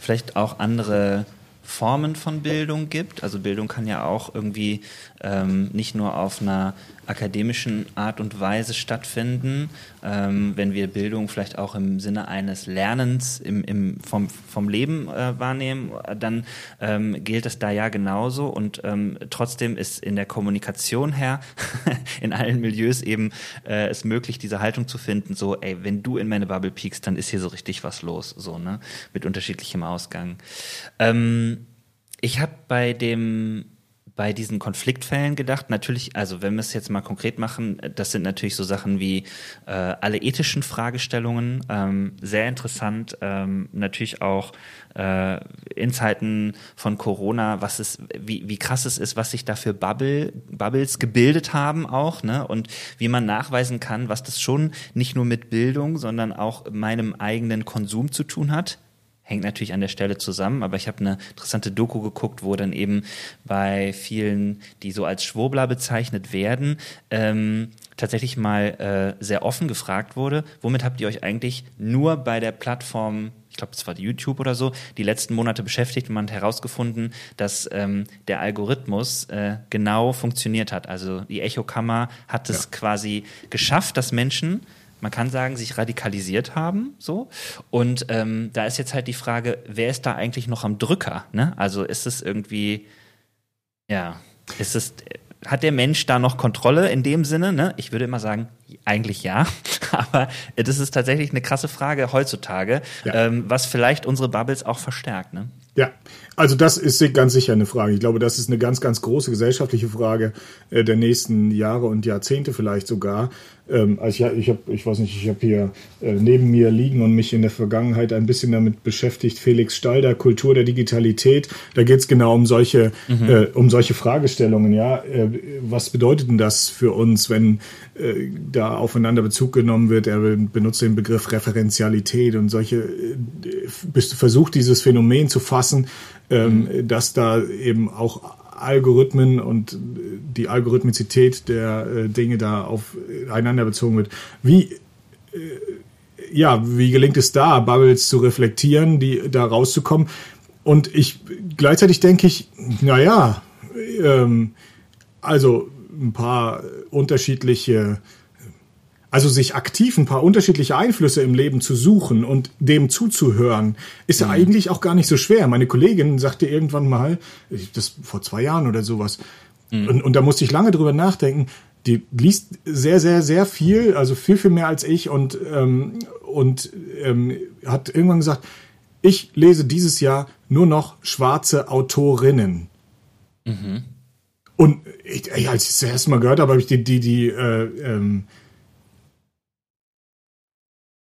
vielleicht auch andere Formen von Bildung gibt. Also Bildung kann ja auch irgendwie ähm, nicht nur auf einer akademischen Art und Weise stattfinden. Ähm, wenn wir Bildung vielleicht auch im Sinne eines Lernens im, im, vom, vom Leben äh, wahrnehmen, dann ähm, gilt es da ja genauso. Und ähm, trotzdem ist in der Kommunikation her *laughs* in allen Milieus eben äh, es möglich, diese Haltung zu finden, so, ey, wenn du in meine Bubble piekst, dann ist hier so richtig was los, so, ne? Mit unterschiedlichem Ausgang. Ähm, ich habe bei dem bei diesen Konfliktfällen gedacht. Natürlich, also wenn wir es jetzt mal konkret machen, das sind natürlich so Sachen wie äh, alle ethischen Fragestellungen, ähm, sehr interessant. Ähm, natürlich auch äh, in Zeiten von Corona, was es, wie, wie krass es ist, was sich da für Bubble, Bubbles gebildet haben auch, ne? Und wie man nachweisen kann, was das schon nicht nur mit Bildung, sondern auch meinem eigenen Konsum zu tun hat hängt natürlich an der Stelle zusammen, aber ich habe eine interessante Doku geguckt, wo dann eben bei vielen, die so als Schwurbler bezeichnet werden, ähm, tatsächlich mal äh, sehr offen gefragt wurde, womit habt ihr euch eigentlich nur bei der Plattform ich glaube, es war YouTube oder so, die letzten Monate beschäftigt und man hat herausgefunden, dass ähm, der Algorithmus äh, genau funktioniert hat. Also die Echokammer hat es ja. quasi geschafft, dass Menschen man kann sagen, sich radikalisiert haben, so. Und ähm, da ist jetzt halt die Frage, wer ist da eigentlich noch am Drücker? Ne? Also ist es irgendwie, ja, ist es, hat der Mensch da noch Kontrolle in dem Sinne? Ne? Ich würde immer sagen, eigentlich ja, *laughs* aber das ist tatsächlich eine krasse Frage heutzutage, ja. ähm, was vielleicht unsere Bubbles auch verstärkt. Ne? Ja, also das ist ganz sicher eine Frage. Ich glaube, das ist eine ganz, ganz große gesellschaftliche Frage äh, der nächsten Jahre und Jahrzehnte vielleicht sogar. Ähm, also ich, ich habe, ich weiß nicht, ich habe hier äh, neben mir liegen und mich in der Vergangenheit ein bisschen damit beschäftigt. Felix Stalder, Kultur der Digitalität. Da geht es genau um solche, mhm. äh, um solche Fragestellungen. Ja, was bedeutet denn das für uns, wenn äh, da aufeinander Bezug genommen wird? Er benutzt den Begriff Referenzialität und solche äh, versucht dieses Phänomen zu fassen, ähm, mhm. dass da eben auch Algorithmen und die Algorithmizität der äh, Dinge da aufeinander bezogen wird. Wie äh, ja, wie gelingt es da, Bubbles zu reflektieren, die da rauszukommen? Und ich gleichzeitig denke ich, naja, ähm, also ein paar unterschiedliche also sich aktiv ein paar unterschiedliche Einflüsse im Leben zu suchen und dem zuzuhören, ist ja mhm. eigentlich auch gar nicht so schwer. Meine Kollegin sagte irgendwann mal, das vor zwei Jahren oder sowas, mhm. und, und da musste ich lange drüber nachdenken, die liest sehr, sehr, sehr viel, also viel, viel mehr als ich und, ähm, und ähm, hat irgendwann gesagt, ich lese dieses Jahr nur noch schwarze Autorinnen. Mhm. Und ich, als ich es das erste Mal gehört habe, habe ich die, die, die äh, ähm,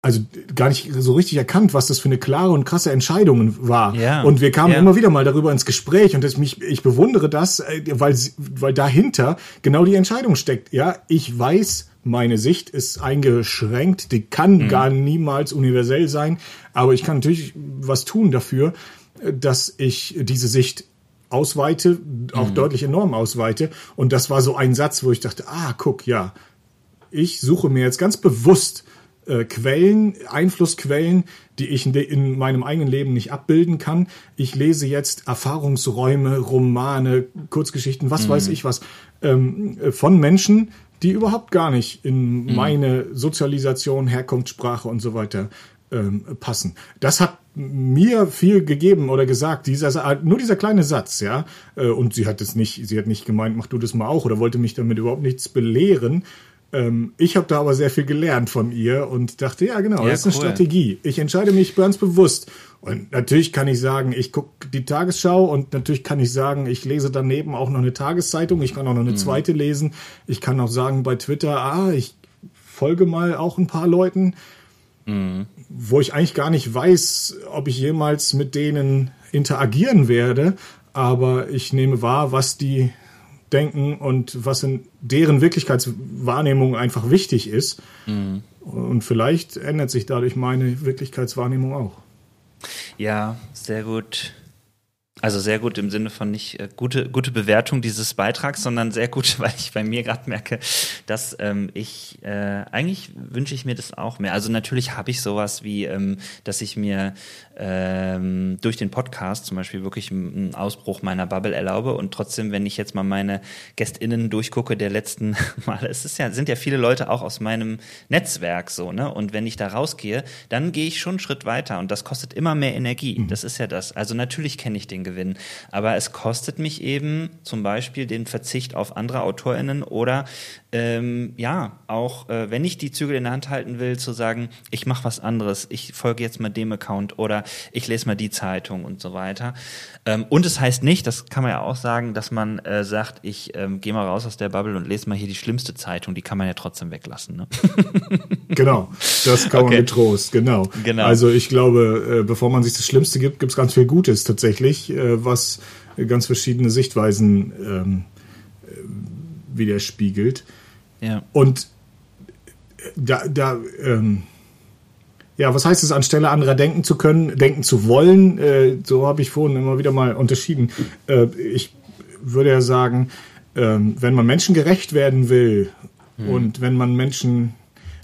also gar nicht so richtig erkannt, was das für eine klare und krasse Entscheidung war. Ja, und wir kamen ja. immer wieder mal darüber ins Gespräch und das mich, ich bewundere das, äh, weil, weil dahinter genau die Entscheidung steckt. Ja, ich weiß, meine Sicht ist eingeschränkt, die kann mhm. gar niemals universell sein, aber ich kann natürlich was tun dafür, dass ich diese Sicht ausweite, auch mhm. deutlich enorm ausweite. Und das war so ein Satz, wo ich dachte, ah, guck, ja, ich suche mir jetzt ganz bewusst äh, Quellen, Einflussquellen, die ich in, in, meinem eigenen Leben nicht abbilden kann. Ich lese jetzt Erfahrungsräume, Romane, Kurzgeschichten, was mhm. weiß ich was, ähm, von Menschen, die überhaupt gar nicht in mhm. meine Sozialisation, Herkunftssprache und so weiter ähm, passen. Das hat mir viel gegeben oder gesagt, dieser nur dieser kleine Satz, ja. Äh, und sie hat es nicht, sie hat nicht gemeint, mach du das mal auch oder wollte mich damit überhaupt nichts belehren. Ähm, ich habe da aber sehr viel gelernt von ihr und dachte, ja genau, ja, das ist eine Strategie. Ich entscheide mich ganz bewusst. Und natürlich kann ich sagen, ich gucke die Tagesschau und natürlich kann ich sagen, ich lese daneben auch noch eine Tageszeitung, ich kann auch noch eine mhm. zweite lesen. Ich kann auch sagen bei Twitter, ah, ich folge mal auch ein paar Leuten, mhm. wo ich eigentlich gar nicht weiß, ob ich jemals mit denen interagieren werde. Aber ich nehme wahr, was die denken und was in deren Wirklichkeitswahrnehmung einfach wichtig ist. Mhm. Und vielleicht ändert sich dadurch meine Wirklichkeitswahrnehmung auch. Ja, sehr gut. Also sehr gut im Sinne von nicht äh, gute, gute Bewertung dieses Beitrags, sondern sehr gut, *laughs* weil ich bei mir gerade merke, dass ähm, ich äh, eigentlich wünsche ich mir das auch mehr. Also natürlich habe ich sowas wie, ähm, dass ich mir ähm, durch den Podcast zum Beispiel wirklich einen Ausbruch meiner Bubble erlaube und trotzdem, wenn ich jetzt mal meine GästInnen durchgucke der letzten *laughs* Male, es ist ja, sind ja viele Leute auch aus meinem Netzwerk so, ne? Und wenn ich da rausgehe, dann gehe ich schon einen Schritt weiter und das kostet immer mehr Energie. Mhm. Das ist ja das. Also natürlich kenne ich den Gewinn, aber es kostet mich eben zum Beispiel den Verzicht auf andere AutorInnen oder ähm, ja, auch äh, wenn ich die Zügel in der Hand halten will, zu sagen, ich mache was anderes, ich folge jetzt mal dem Account oder ich lese mal die Zeitung und so weiter. Ähm, und es heißt nicht, das kann man ja auch sagen, dass man äh, sagt, ich ähm, gehe mal raus aus der Bubble und lese mal hier die schlimmste Zeitung, die kann man ja trotzdem weglassen. Ne? *laughs* *laughs* genau, das kann okay. man getrost, genau. genau. Also ich glaube, äh, bevor man sich das Schlimmste gibt, gibt es ganz viel Gutes tatsächlich, äh, was ganz verschiedene Sichtweisen ähm, äh, widerspiegelt. Ja. Und da, da ähm, ja, was heißt es, anstelle anderer denken zu können, denken zu wollen? Äh, so habe ich vorhin immer wieder mal unterschieden. Äh, ich würde ja sagen, äh, wenn man Menschen gerecht werden will hm. und wenn man Menschen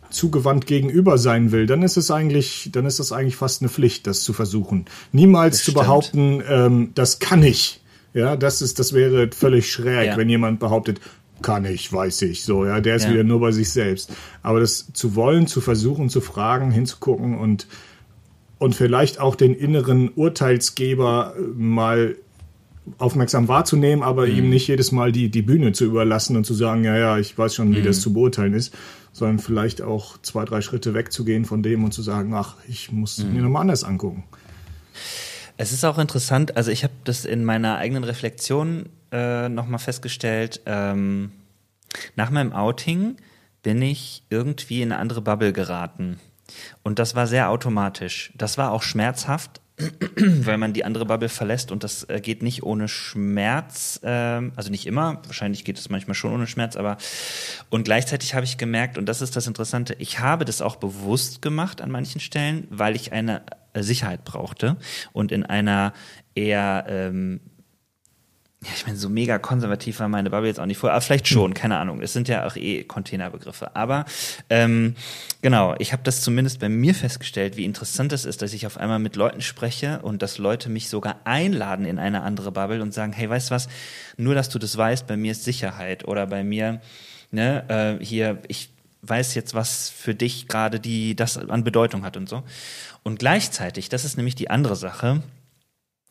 zugewandt gegenüber sein will, dann ist es eigentlich, dann ist das eigentlich fast eine Pflicht, das zu versuchen. Niemals das zu stimmt. behaupten, ähm, das kann ich. Ja, das ist, das wäre völlig schräg, ja. wenn jemand behauptet, kann ich, weiß ich, so, ja, der ist ja. wieder nur bei sich selbst. Aber das zu wollen, zu versuchen, zu fragen, hinzugucken und, und vielleicht auch den inneren Urteilsgeber mal aufmerksam wahrzunehmen, aber mhm. ihm nicht jedes Mal die, die Bühne zu überlassen und zu sagen, ja, ja, ich weiß schon, wie mhm. das zu beurteilen ist, sondern vielleicht auch zwei, drei Schritte wegzugehen von dem und zu sagen, ach, ich muss mhm. mir nochmal anders angucken. Es ist auch interessant, also ich habe das in meiner eigenen Reflexion äh, nochmal festgestellt, ähm, nach meinem Outing bin ich irgendwie in eine andere Bubble geraten. Und das war sehr automatisch. Das war auch schmerzhaft, *clears throat* weil man die andere Bubble verlässt und das äh, geht nicht ohne Schmerz, ähm, also nicht immer, wahrscheinlich geht es manchmal schon ohne Schmerz, aber und gleichzeitig habe ich gemerkt, und das ist das Interessante, ich habe das auch bewusst gemacht an manchen Stellen, weil ich eine äh, Sicherheit brauchte und in einer eher ähm, ja, ich meine, so mega konservativ war meine Bubble jetzt auch nicht vorher, aber vielleicht schon, keine Ahnung. Es sind ja auch eh Containerbegriffe. Aber ähm, genau, ich habe das zumindest bei mir festgestellt, wie interessant es ist, dass ich auf einmal mit Leuten spreche und dass Leute mich sogar einladen in eine andere Bubble und sagen, hey, weißt du was, nur dass du das weißt, bei mir ist Sicherheit oder bei mir, ne, äh, hier, ich weiß jetzt, was für dich gerade die das an Bedeutung hat und so. Und gleichzeitig, das ist nämlich die andere Sache,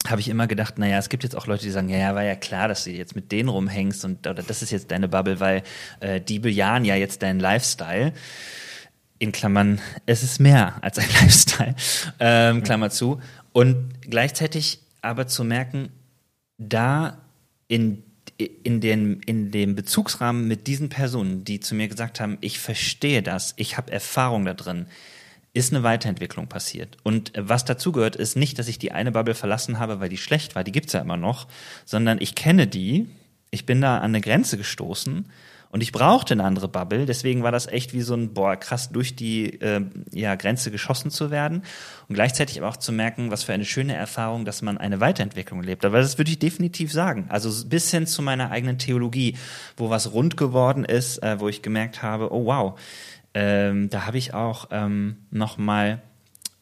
habe ich immer gedacht, naja, es gibt jetzt auch Leute, die sagen, ja, ja, war ja klar, dass du jetzt mit denen rumhängst und oder das ist jetzt deine Bubble, weil äh, die bejahen ja jetzt deinen Lifestyle. In Klammern, es ist mehr als ein *laughs* Lifestyle, ähm, Klammer zu. Und gleichzeitig aber zu merken, da in in, den, in dem Bezugsrahmen mit diesen Personen, die zu mir gesagt haben, ich verstehe das, ich habe Erfahrung da drin, ist eine Weiterentwicklung passiert. Und was dazu gehört, ist nicht, dass ich die eine Bubble verlassen habe, weil die schlecht war, die gibt's ja immer noch, sondern ich kenne die, ich bin da an eine Grenze gestoßen Und ich brauchte eine andere Bubble, deswegen war das echt wie so ein, boah, krass durch die äh, ja, Grenze geschossen zu werden. Und gleichzeitig aber auch zu merken, was für eine schöne Erfahrung, dass man eine Weiterentwicklung lebt. Aber das würde ich definitiv sagen. Also bis hin zu meiner eigenen Theologie, wo was rund geworden ist, äh, wo ich gemerkt habe, oh wow, ähm, da habe ich auch ähm, noch mal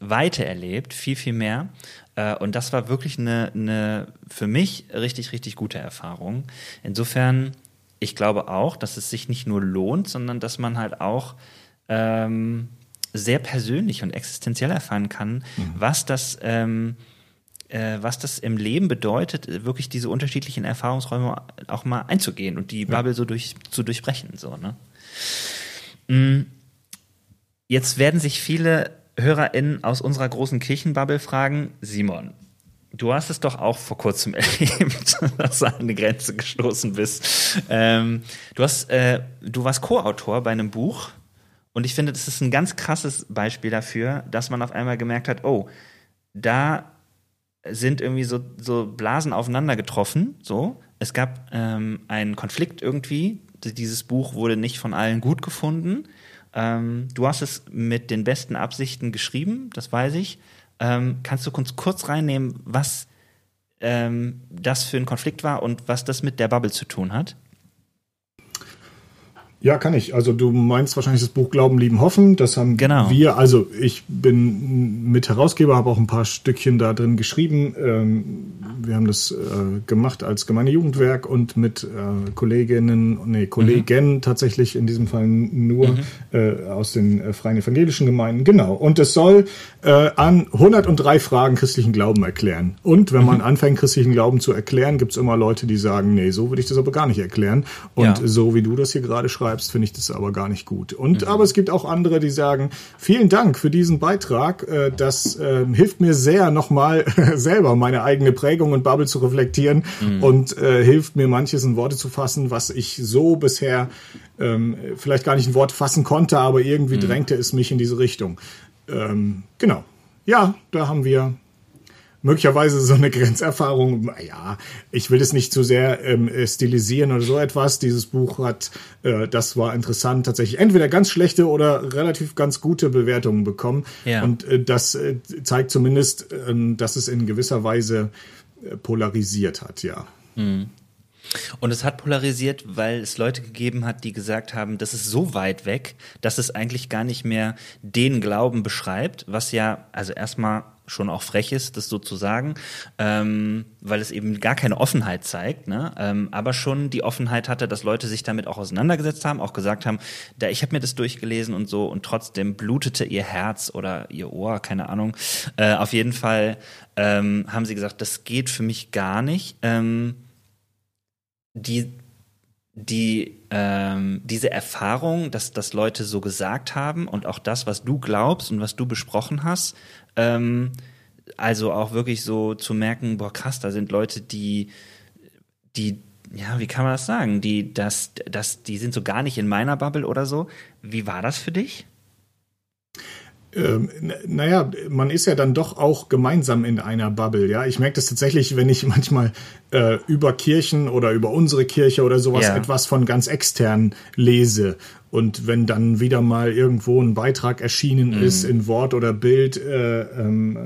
weiter erlebt, viel, viel mehr. Äh, und das war wirklich eine, eine für mich richtig, richtig gute Erfahrung. Insofern ich glaube auch, dass es sich nicht nur lohnt, sondern dass man halt auch ähm, sehr persönlich und existenziell erfahren kann, mhm. was das ähm, äh, was das im Leben bedeutet, wirklich diese unterschiedlichen Erfahrungsräume auch mal einzugehen und die ja. Bubble so durch, zu durchbrechen. So, ne? Mm. Jetzt werden sich viele HörerInnen aus unserer großen Kirchenbubble fragen, Simon, Du hast es doch auch vor kurzem *laughs* erlebt, dass du an eine Grenze gestoßen bist. Ähm, du hast, äh, du warst Co-Autor bei einem Buch und ich finde, das ist ein ganz krasses Beispiel dafür, dass man auf einmal gemerkt hat, oh, da sind irgendwie so, so Blasen aufeinander getroffen. So, es gab ähm, einen Konflikt irgendwie. Dieses Buch wurde nicht von allen gut gefunden. Ähm, du hast es mit den besten Absichten geschrieben, das weiß ich. Ähm, kannst du uns kurz reinnehmen, was ähm, das für ein Konflikt war und was das mit der Bubble zu tun hat? Ja, kann ich. Also du meinst wahrscheinlich das Buch Glauben, Lieben, Hoffen. Das haben genau. wir, also ich bin mit Herausgeber, habe auch ein paar Stückchen da drin geschrieben. Ähm, wir haben das äh, gemacht als Gemeindejugendwerk und mit äh, Kolleginnen, nee, Kollegen mhm. tatsächlich in diesem Fall nur mhm. äh, aus den freien evangelischen Gemeinden. Genau. Und es soll an 103 Fragen christlichen Glauben erklären. Und wenn mhm. man anfängt, christlichen Glauben zu erklären, gibt es immer Leute, die sagen, nee, so würde ich das aber gar nicht erklären. Und ja. so wie du das hier gerade schreibst, schreibst, finde ich das aber gar nicht gut. Und mhm. aber es gibt auch andere, die sagen, vielen Dank für diesen Beitrag. Äh, das äh, hilft mir sehr, nochmal *laughs* selber meine eigene Prägung und Bubble zu reflektieren mhm. und äh, hilft mir manches in Worte zu fassen, was ich so bisher ähm, vielleicht gar nicht in Worte fassen konnte, aber irgendwie mhm. drängte es mich in diese Richtung. Ähm, genau. Ja, da haben wir möglicherweise so eine *laughs* Grenzerfahrung. Ja, ich will es nicht zu sehr ähm, stilisieren oder so etwas. Dieses Buch hat, äh, das war interessant, tatsächlich entweder ganz schlechte oder relativ ganz gute Bewertungen bekommen. Ja. Und äh, das äh, zeigt zumindest, äh, dass es in gewisser Weise äh, polarisiert hat, ja. Mhm. Und es hat polarisiert, weil es Leute gegeben hat, die gesagt haben, das ist so weit weg, dass es eigentlich gar nicht mehr den Glauben beschreibt, was ja, also erstmal schon auch frech ist, das so zu sagen, ähm, weil es eben gar keine Offenheit zeigt, ne? ähm, aber schon die Offenheit hatte, dass Leute sich damit auch auseinandergesetzt haben, auch gesagt haben, da ich habe mir das durchgelesen und so und trotzdem blutete ihr Herz oder ihr Ohr, keine Ahnung. Äh, auf jeden Fall ähm, haben sie gesagt, das geht für mich gar nicht. Ähm, die die ähm, diese Erfahrung, dass, dass Leute so gesagt haben und auch das, was du glaubst und was du besprochen hast, ähm, also auch wirklich so zu merken, boah krass, da sind Leute, die, die, ja, wie kann man das sagen, die, das, das, die sind so gar nicht in meiner Bubble oder so. Wie war das für dich? Ähm, naja, man ist ja dann doch auch gemeinsam in einer Bubble, ja. Ich merke das tatsächlich, wenn ich *laughs* manchmal äh, über Kirchen oder über unsere Kirche oder sowas ja. etwas von ganz extern lese und wenn dann wieder mal irgendwo ein Beitrag erschienen mhm. ist in Wort oder Bild äh, ähm,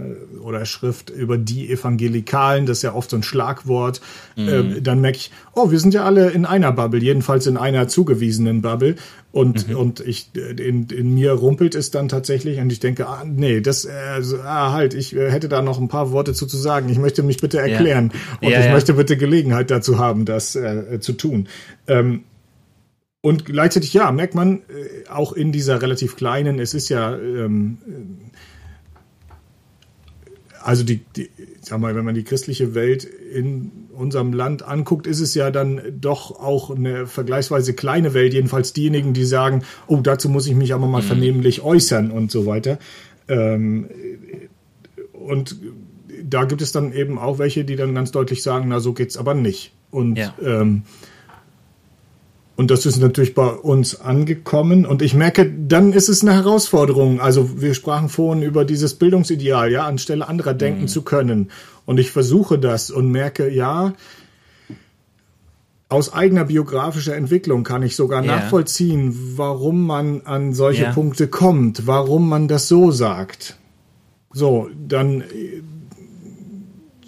oder Schrift über die Evangelikalen, das ist ja oft so ein Schlagwort, mhm. äh, dann merke ich, oh, wir sind ja alle in einer Bubble, jedenfalls in einer zugewiesenen Bubble. Und, mhm. und ich, in, in mir rumpelt es dann tatsächlich und ich denke, ah, nee, das, äh, ah, halt, ich äh, hätte da noch ein paar Worte zu, zu sagen. Ich möchte mich bitte erklären ja. und ja, ich ja. möchte bitte Gelegenheit dazu haben, das äh, zu tun. Ähm, und gleichzeitig, ja, merkt man äh, auch in dieser relativ kleinen, es ist ja, ähm, äh, also die, die, sag mal, wenn man die christliche Welt in unserem Land anguckt, ist es ja dann doch auch eine vergleichsweise kleine Welt, jedenfalls diejenigen, die sagen, oh, dazu muss ich mich aber mal mhm. vernehmlich äußern und so weiter. Ähm, und da gibt es dann eben auch welche, die dann ganz deutlich sagen, na, so geht's aber nicht. Und ja. ähm, und das ist natürlich bei uns angekommen. Und ich merke, dann ist es eine Herausforderung. Also wir sprachen vorhin über dieses Bildungsideal, ja, anstelle anderer denken mhm. zu können. Und ich versuche das und merke, ja, aus eigener biografischer Entwicklung kann ich sogar Ja. nachvollziehen, warum man an solche Ja. Punkte kommt, warum man das so sagt. So, dann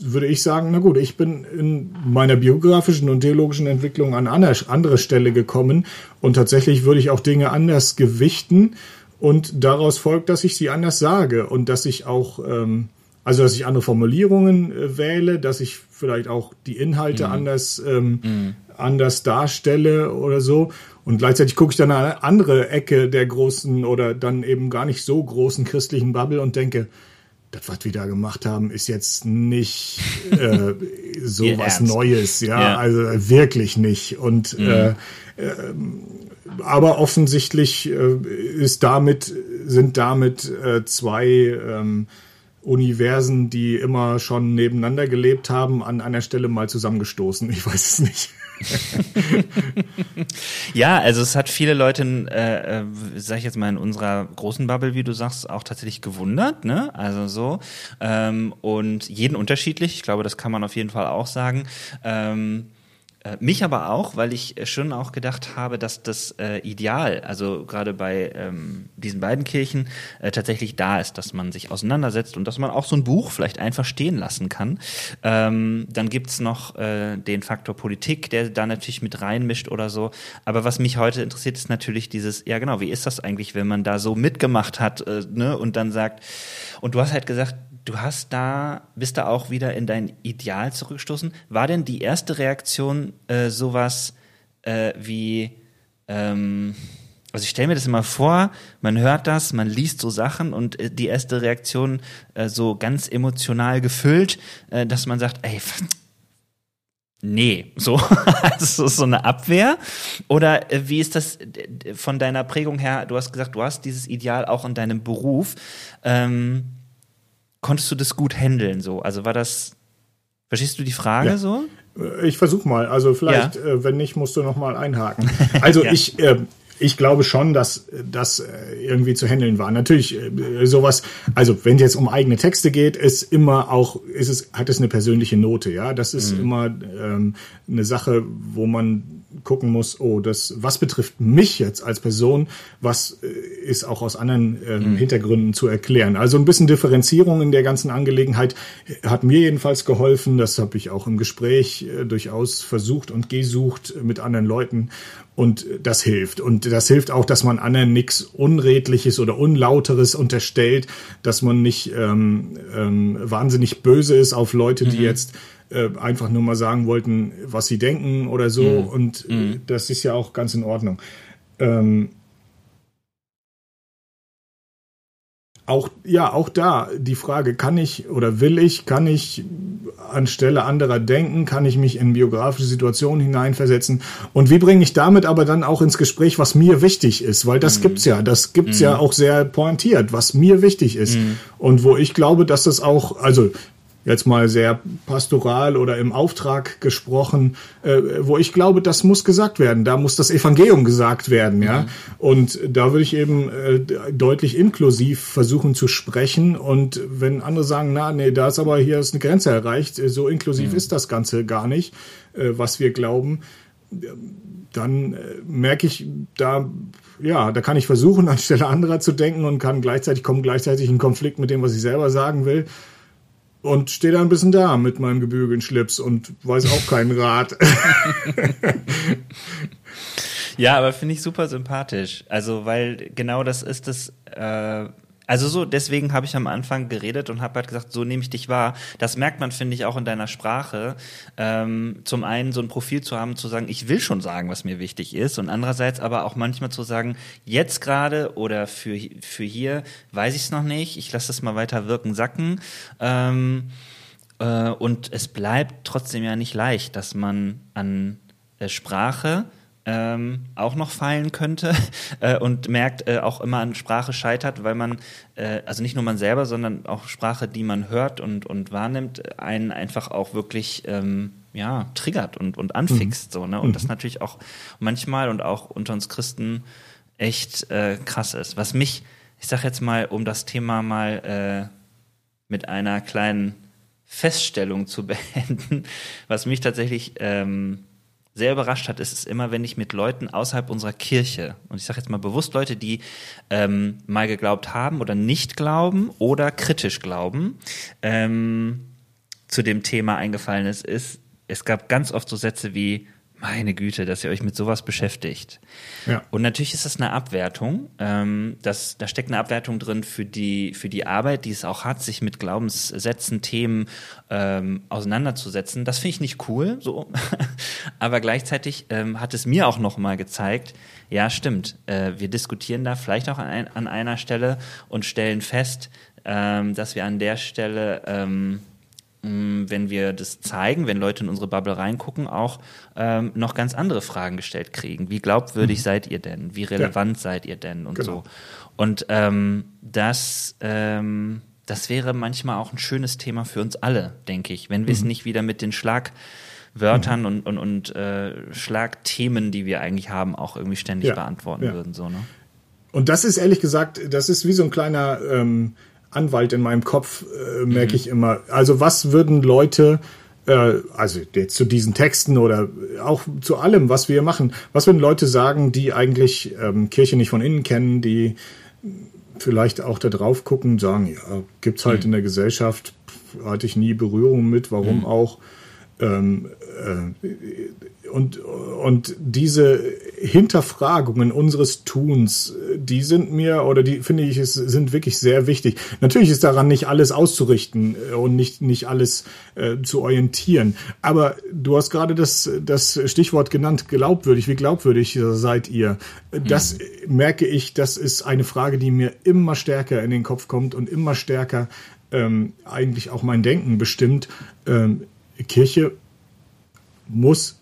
würde ich sagen, na gut, ich bin in meiner biografischen und theologischen Entwicklung an einer andere Stelle gekommen und tatsächlich würde ich auch Dinge anders gewichten und daraus folgt, dass ich sie anders sage und dass ich auch, ähm, also dass ich andere Formulierungen äh, wähle, dass ich vielleicht auch die Inhalte anders, ähm, anders darstelle oder so. Und gleichzeitig gucke ich dann an eine andere Ecke der großen oder dann eben gar nicht so großen christlichen Bubble und denke, das, was wir da gemacht haben, ist jetzt nicht *laughs* äh, so Ihr was Ernst. Neues, ja, Ja. also wirklich nicht. Und äh, ähm, aber offensichtlich äh, ist damit sind damit äh, zwei ähm, Universen, die immer schon nebeneinander gelebt haben, an einer Stelle mal zusammengestoßen. Ich weiß es nicht. *laughs* Ja, also es hat viele Leute, äh, äh, sag ich jetzt mal in unserer großen Bubble, wie du sagst, auch tatsächlich gewundert, ne? Also so ähm, und jeden unterschiedlich. Ich glaube, das kann man auf jeden Fall auch sagen. Ähm, äh, mich aber auch, weil ich äh, schon auch gedacht habe, dass das äh, Ideal, also gerade bei ähm, diesen beiden Kirchen, äh, tatsächlich da ist, dass man sich auseinandersetzt und dass man auch so ein Buch vielleicht einfach stehen lassen kann. Ähm, dann gibt's noch äh, den Faktor Politik, der da natürlich mit reinmischt oder so. Aber was mich heute interessiert, ist natürlich dieses, ja genau, wie ist das eigentlich, wenn man da so mitgemacht hat äh, ne, und dann sagt, und du hast halt gesagt, du hast da, bist da auch wieder in dein Ideal zurückgestoßen. War denn die erste Reaktion äh, sowas äh, wie, ähm, also ich stelle mir das immer vor, man hört das, man liest so Sachen und äh, die erste Reaktion äh, so ganz emotional gefüllt, äh, dass man sagt, ey, nee, so, *laughs* also so eine Abwehr? Oder äh, wie ist das von deiner Prägung her? Du hast gesagt, du hast dieses Ideal auch in deinem Beruf. Ähm, konntest du das gut handeln so? Also war das, verstehst du die Frage Ja. so? Äh, Ich versuche mal. Also vielleicht, Ja. äh, wenn nicht, musst du noch mal einhaken. Also *laughs* Ja. ich, äh, ich glaube schon, dass das äh, irgendwie zu handeln war. Natürlich äh, sowas. Also wenn es jetzt um eigene Texte geht, ist immer auch, ist es hat es eine persönliche Note. Ja, das ist immer ähm, eine Sache, wo man gucken muss, oh, das, was betrifft mich jetzt als Person, was äh, ist auch aus anderen ähm, Hintergründen zu erklären. Also ein bisschen Differenzierung in der ganzen Angelegenheit hat mir jedenfalls geholfen. Das habe ich auch im Gespräch äh, durchaus versucht und gesucht mit anderen Leuten. Und das hilft. Und das hilft auch, dass man anderen nichts Unredliches oder Unlauteres unterstellt, dass man nicht ähm, ähm, wahnsinnig böse ist auf Leute, die jetzt äh, einfach nur mal sagen wollten, was sie denken oder so. Und äh, das ist ja auch ganz in Ordnung. Ähm, auch, ja, auch da die Frage, kann ich oder will ich, kann ich anstelle anderer denken, kann ich mich in biografische Situationen hineinversetzen? Und wie bringe ich damit aber dann auch ins Gespräch, was mir wichtig ist, weil das gibt's ja, das gibt's ja auch sehr pointiert, was mir wichtig ist. Und wo ich glaube, dass das auch, also jetzt mal sehr pastoral oder im Auftrag gesprochen, äh, wo ich glaube, das muss gesagt werden. Da muss das Evangelium gesagt werden, ja. Und da würde ich eben äh, deutlich inklusiv versuchen zu sprechen. Und wenn andere sagen, na, nee, da ist aber hier ist eine Grenze erreicht, äh, so inklusiv ist das Ganze gar nicht, äh, was wir glauben, dann äh, merke ich, da ja, da kann ich versuchen, *laughs* anstelle anderer zu denken und kann gleichzeitig kommen gleichzeitig in Konflikt mit dem, was ich selber sagen will und stehe da ein bisschen da mit meinem gebügelten Schlips und weiß auch keinen Rat. *laughs* Ja, aber finde ich super sympathisch. Also, weil genau das ist das. Äh, also so, deswegen habe ich am Anfang geredet und habe halt gesagt, so nehme ich dich wahr. Das merkt man, finde ich, auch in deiner Sprache. Ähm, zum einen so ein Profil zu haben, zu sagen, ich will schon sagen, was mir wichtig ist, und andererseits aber auch manchmal zu sagen, jetzt gerade oder für für hier weiß ich es noch nicht. Ich lasse das mal weiter wirken, sacken. Ähm, äh, und es bleibt trotzdem ja nicht leicht, dass man an äh, Sprache ähm, auch noch fallen könnte *laughs* äh, und merkt äh, auch immer an Sprache scheitert, weil man, äh, also nicht nur man selber, sondern auch Sprache, die man hört und, und wahrnimmt, einen einfach auch wirklich ähm, ja, triggert und, und anfixt. So, ne? Und das natürlich auch manchmal und auch unter uns Christen echt äh, krass ist. Was mich, ich sag jetzt mal, um das Thema mal äh, mit einer kleinen Feststellung zu *laughs* beenden, was mich tatsächlich ähm, sehr überrascht hat, ist es immer, wenn ich mit Leuten außerhalb unserer Kirche, und ich sage jetzt mal bewusst Leute, die ähm, mal geglaubt haben oder nicht glauben oder kritisch glauben, ähm, zu dem Thema eingefallen ist, ist, es gab ganz oft so Sätze wie, meine Güte, dass ihr euch mit sowas beschäftigt. Ja. Und natürlich ist das eine Abwertung. Ähm, das, da steckt eine Abwertung drin für die, für die Arbeit, die es auch hat, sich mit Glaubenssätzen, Themen ähm, auseinanderzusetzen. Das finde ich nicht cool, so. *laughs* Aber gleichzeitig ähm, hat es mir auch nochmal gezeigt, ja, stimmt, äh, wir diskutieren da vielleicht auch an, ein, an einer Stelle und stellen fest, ähm, dass wir an der Stelle ähm, wenn wir das zeigen, wenn Leute in unsere Bubble reingucken, auch ähm, noch ganz andere Fragen gestellt kriegen. Wie glaubwürdig mhm. seid ihr denn? Wie relevant ja. seid ihr denn? Und genau. so. Und ähm, das, ähm, das wäre manchmal auch ein schönes Thema für uns alle, denke ich, wenn wir es mhm. nicht wieder mit den Schlagwörtern mhm. und, und, und äh, Schlagthemen, die wir eigentlich haben, auch irgendwie ständig ja. beantworten ja. würden. So, ne? Und das ist ehrlich gesagt, das ist wie so ein kleiner ähm, Anwalt in meinem Kopf, äh, merke mhm. ich immer. Also was würden Leute, äh, also jetzt zu diesen Texten oder auch zu allem, was wir machen, was würden Leute sagen, die eigentlich ähm, Kirche nicht von innen kennen, die vielleicht auch da drauf gucken, sagen, ja, gibt's halt mhm. in der Gesellschaft, hatte ich nie Berührung mit, warum mhm. auch. Ähm, äh, und, und diese Hinterfragungen unseres Tuns, die sind mir oder die finde ich sind wirklich sehr wichtig. Natürlich ist daran nicht alles auszurichten äh, und nicht nicht alles äh, zu orientieren. Aber du hast gerade das das Stichwort genannt, glaubwürdig. Wie glaubwürdig seid ihr? Das mhm. merke ich. Das ist eine Frage, die mir immer stärker in den Kopf kommt und immer stärker ähm, eigentlich auch mein Denken bestimmt. Ähm, Kirche muss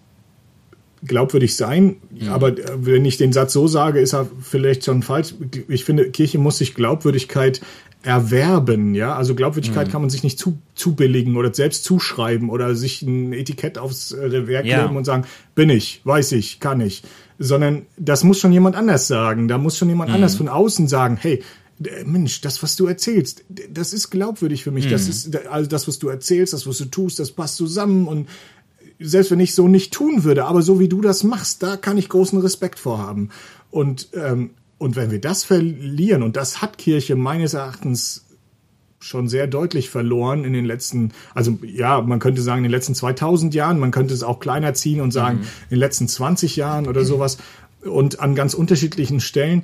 glaubwürdig sein. Ja. Aber äh, wenn ich den Satz so sage, ist er vielleicht schon falsch. Ich finde, Kirche muss sich Glaubwürdigkeit erwerben, ja. Also Glaubwürdigkeit mhm. kann man sich nicht zu, zubilligen oder selbst zuschreiben oder sich ein Etikett aufs äh, Werk ja. legen und sagen, bin ich, weiß ich, kann ich. Sondern das muss schon jemand anders sagen. Da muss schon jemand mhm. anders von außen sagen, hey, Mensch, das, was du erzählst, das ist glaubwürdig für mich. Mhm. Das ist, also das, was du erzählst, das, was du tust, das passt zusammen und selbst wenn ich so nicht tun würde, aber so wie du das machst, da kann ich großen Respekt vorhaben. Und, ähm, und wenn wir das verlieren, und das hat Kirche meines Erachtens schon sehr deutlich verloren in den letzten, also ja, man könnte sagen in den letzten 2000 Jahren, man könnte es auch kleiner ziehen und sagen mhm. in den letzten 20 Jahren oder sowas und an ganz unterschiedlichen Stellen.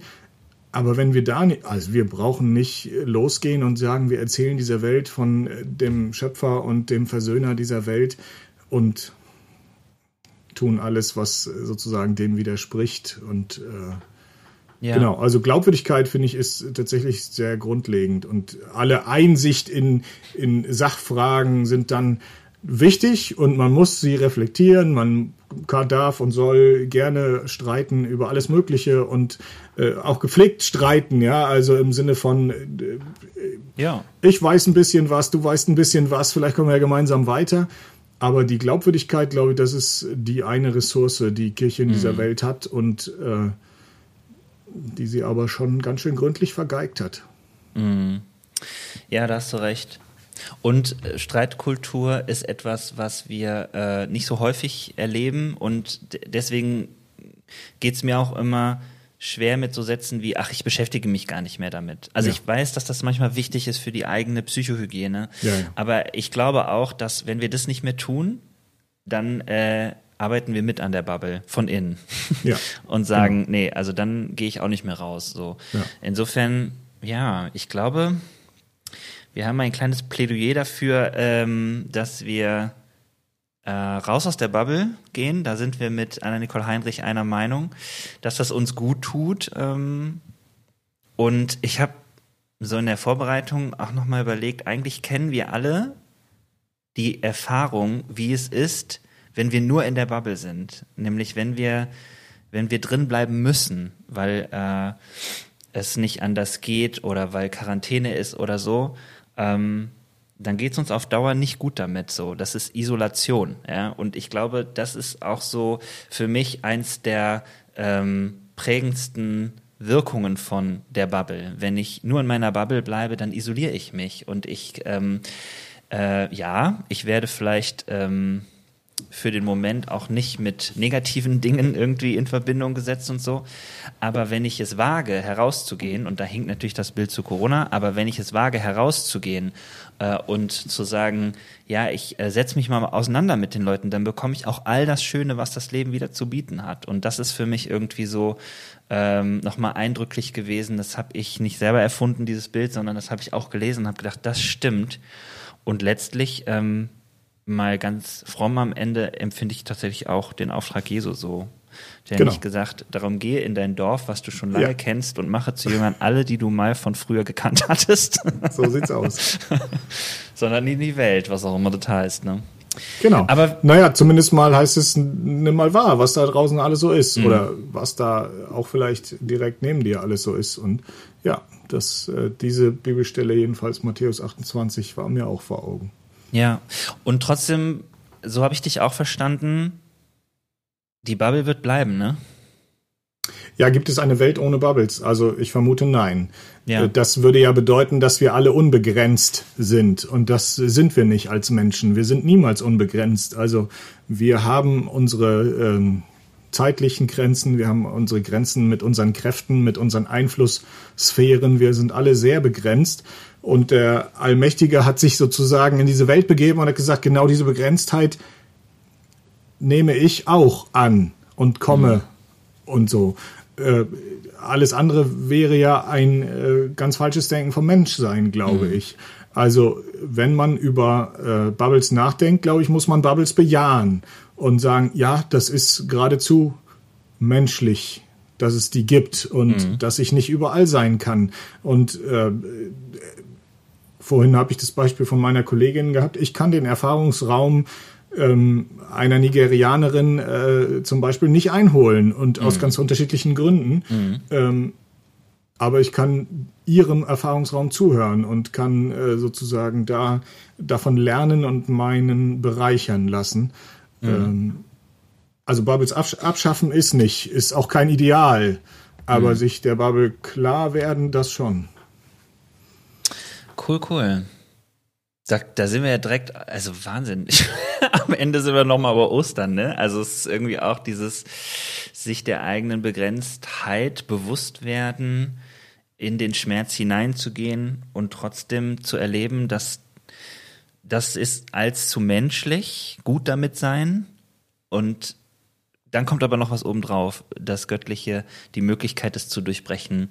Aber wenn wir da nicht, also wir brauchen nicht losgehen und sagen, wir erzählen dieser Welt von dem Schöpfer und dem Versöhner dieser Welt und tun alles, was sozusagen dem widerspricht. Und äh, ja. genau, also Glaubwürdigkeit finde ich ist tatsächlich sehr grundlegend. Und alle Einsicht in, in Sachfragen sind dann wichtig und man muss sie reflektieren. Man kann, darf und soll gerne streiten über alles Mögliche und äh, auch gepflegt streiten, ja, also im Sinne von äh, ja. ich weiß ein bisschen was, du weißt ein bisschen was, vielleicht kommen wir ja gemeinsam weiter. Aber die Glaubwürdigkeit, glaube ich, das ist die eine Ressource, die Kirche in dieser mhm. Welt hat und äh, die sie aber schon ganz schön gründlich vergeigt hat. Mhm. Ja, da hast du recht. Und äh, Streitkultur ist etwas, was wir äh, nicht so häufig erleben und deswegen geht es mir auch immer schwer mit so Sätzen wie, ach, ich beschäftige mich gar nicht mehr damit. Also ja. ich weiß, dass das manchmal wichtig ist für die eigene Psychohygiene. Ja, ja. Aber ich glaube auch, dass wenn wir das nicht mehr tun, dann äh, arbeiten wir mit an der Bubble von innen. Ja. *laughs* Und sagen, genau. nee, also dann gehe ich auch nicht mehr raus. So. Insofern, ja, ich glaube, wir haben ein kleines Plädoyer dafür, ähm, dass wir äh, raus aus der Bubble gehen. Da sind wir mit Anna-Nicole Heinrich einer Meinung, dass das uns gut tut. Ähm, und ich habe so in der Vorbereitung auch nochmal überlegt, eigentlich kennen wir alle die Erfahrung, wie es ist, wenn wir nur in der Bubble sind. Nämlich wenn wir, wenn wir drin bleiben müssen, weil äh, es nicht anders geht oder weil Quarantäne ist oder so. Ähm, dann geht es uns auf Dauer nicht gut damit. So, das ist Isolation. Ja, und ich glaube, das ist auch so für mich eins der ähm, prägendsten Wirkungen von der Bubble. Wenn ich nur in meiner Bubble bleibe, dann isoliere ich mich und ich ähm, äh, ja, ich werde vielleicht ähm, für den Moment auch nicht mit negativen *laughs* Dingen irgendwie in Verbindung gesetzt und so. Aber wenn ich es wage, herauszugehen, und da hinkt natürlich das Bild zu Corona, aber wenn ich es wage, herauszugehen äh, und zu sagen, ja, ich äh, setze mich mal auseinander mit den Leuten, dann bekomme ich auch all das Schöne, was das Leben wieder zu bieten hat. Und das ist für mich irgendwie so ähm, nochmal eindrücklich gewesen. Das habe ich nicht selber erfunden, dieses Bild, sondern das habe ich auch gelesen und habe gedacht, das stimmt. Und letztlich ähm, mal ganz fromm am Ende empfinde ich tatsächlich auch den Auftrag Jesu so. Der genau. nicht gesagt, darum gehe in dein Dorf, was du schon lange ja. kennst und mache zu Jüngern alle, die du mal von früher gekannt hattest. *laughs* So sieht's aus. *laughs* Sondern in die Welt, was auch immer das heißt, ne? Genau. Aber naja, zumindest mal heißt es, nimm mal wahr, was da draußen alles so ist mhm. oder was da auch vielleicht direkt neben dir alles so ist. Und ja, das, äh, diese Bibelstelle jedenfalls Matthäus 28 war mir auch vor Augen. Ja, und trotzdem, so habe ich dich auch verstanden, die Bubble wird bleiben, ne? Ja, gibt es eine Welt ohne Bubbles? Also ich vermute nein. Ja. Äh, das würde ja bedeuten, dass wir alle unbegrenzt sind. Und das sind wir nicht als Menschen. Wir sind niemals unbegrenzt. Also wir haben unsere ähm, zeitlichen Grenzen, wir haben unsere Grenzen mit unseren Kräften, mit unseren Einflusssphären. Wir sind alle sehr begrenzt. Und der Allmächtige hat sich sozusagen in diese Welt begeben und hat gesagt, genau diese Begrenztheit nehme ich auch an und komme mhm. und so. Äh, alles andere wäre ja ein äh, ganz falsches Denken vom Menschsein, glaube mhm. ich. Also wenn man über äh, Bubbles nachdenkt, glaube ich, muss man Bubbles bejahen und sagen, ja, das ist geradezu menschlich, dass es die gibt und mhm. dass ich nicht überall sein kann. Und äh, Vorhin habe ich das Beispiel von meiner Kollegin gehabt. Ich kann den Erfahrungsraum ähm, einer Nigerianerin äh, zum Beispiel nicht einholen und mhm. aus ganz unterschiedlichen Gründen. Mhm. Ähm, aber ich kann ihrem Erfahrungsraum zuhören und kann äh, sozusagen da davon lernen und meinen bereichern lassen. Mhm. Ähm, also Bubbles abschaffen ist nicht, ist auch kein Ideal, aber mhm. sich der Bubble klar werden, das schon. Cool, cool. Da, da sind wir ja direkt, also Wahnsinn. *laughs* Am Ende sind wir nochmal über Ostern, ne? Also es ist irgendwie auch dieses sich der eigenen Begrenztheit bewusst werden, in den Schmerz hineinzugehen und trotzdem zu erleben, dass das ist als zu menschlich, gut damit sein und dann kommt aber noch was obendrauf, das Göttliche, die Möglichkeit, es zu durchbrechen,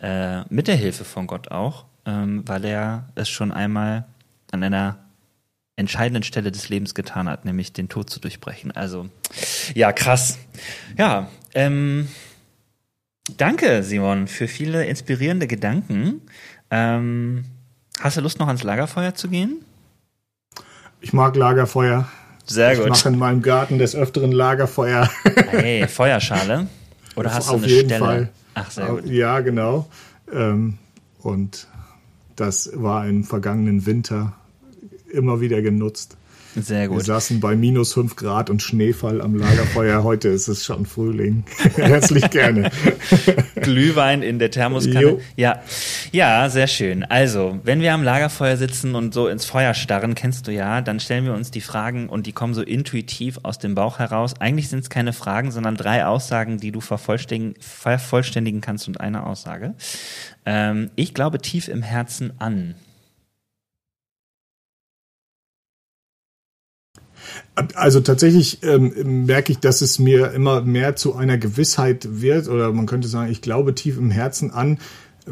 äh, mit der Hilfe von Gott auch ähm, weil er es schon einmal an einer entscheidenden Stelle des Lebens getan hat, nämlich den Tod zu durchbrechen. Also, ja, krass. Ja, ähm, danke, Simon, für viele inspirierende Gedanken. Ähm, hast du Lust, noch ans Lagerfeuer zu gehen? Ich mag Lagerfeuer. Sehr gut. Ich mache in meinem Garten des Öfteren Lagerfeuer. Hey, Feuerschale? Oder hast Auf du eine jeden Stelle? Fall. Ach, sehr gut. Ja, genau. Ähm, und das war im vergangenen Winter immer wieder genutzt. Sehr gut. Wir saßen bei minus fünf Grad und Schneefall am Lagerfeuer. Heute ist es schon Frühling. *laughs* Herzlich gerne. Glühwein in der Thermoskanne. Jo. Ja. Ja, sehr schön. Also, wenn wir am Lagerfeuer sitzen und so ins Feuer starren, kennst du ja, dann stellen wir uns die Fragen und die kommen so intuitiv aus dem Bauch heraus. Eigentlich sind es keine Fragen, sondern drei Aussagen, die du vervollständigen, vervollständigen kannst und eine Aussage. Ähm, ich glaube tief im Herzen an. Also tatsächlich ähm, merke ich, dass es mir immer mehr zu einer Gewissheit wird, oder man könnte sagen, ich glaube tief im Herzen an, äh,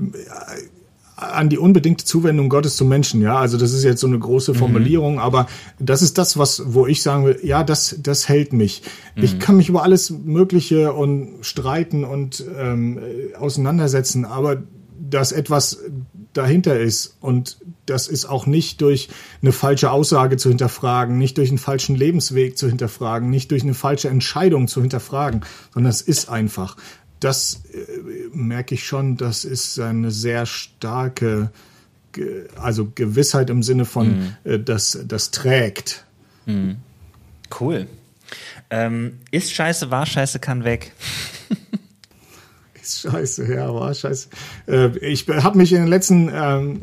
an die unbedingte Zuwendung Gottes zum Menschen. Ja, also das ist jetzt so eine große mhm. Formulierung, mhm. aber das ist das, was, wo ich sagen will, ja, das, das hält mich. Mhm. Ich kann mich über alles Mögliche und streiten und ähm, auseinandersetzen, aber dass etwas dahinter ist. Und das ist auch nicht durch eine falsche Aussage zu hinterfragen, nicht durch einen falschen Lebensweg zu hinterfragen, nicht durch eine falsche Entscheidung zu hinterfragen, sondern es ist einfach. Das äh, merke ich schon, das ist eine sehr starke, also Gewissheit im Sinne von, mhm. äh, das, das trägt. Mhm. Cool. Ähm, ist scheiße, war scheiße, kann weg. *laughs* Scheiße, ja, war scheiße. Äh, ich habe mich in den letzten ähm,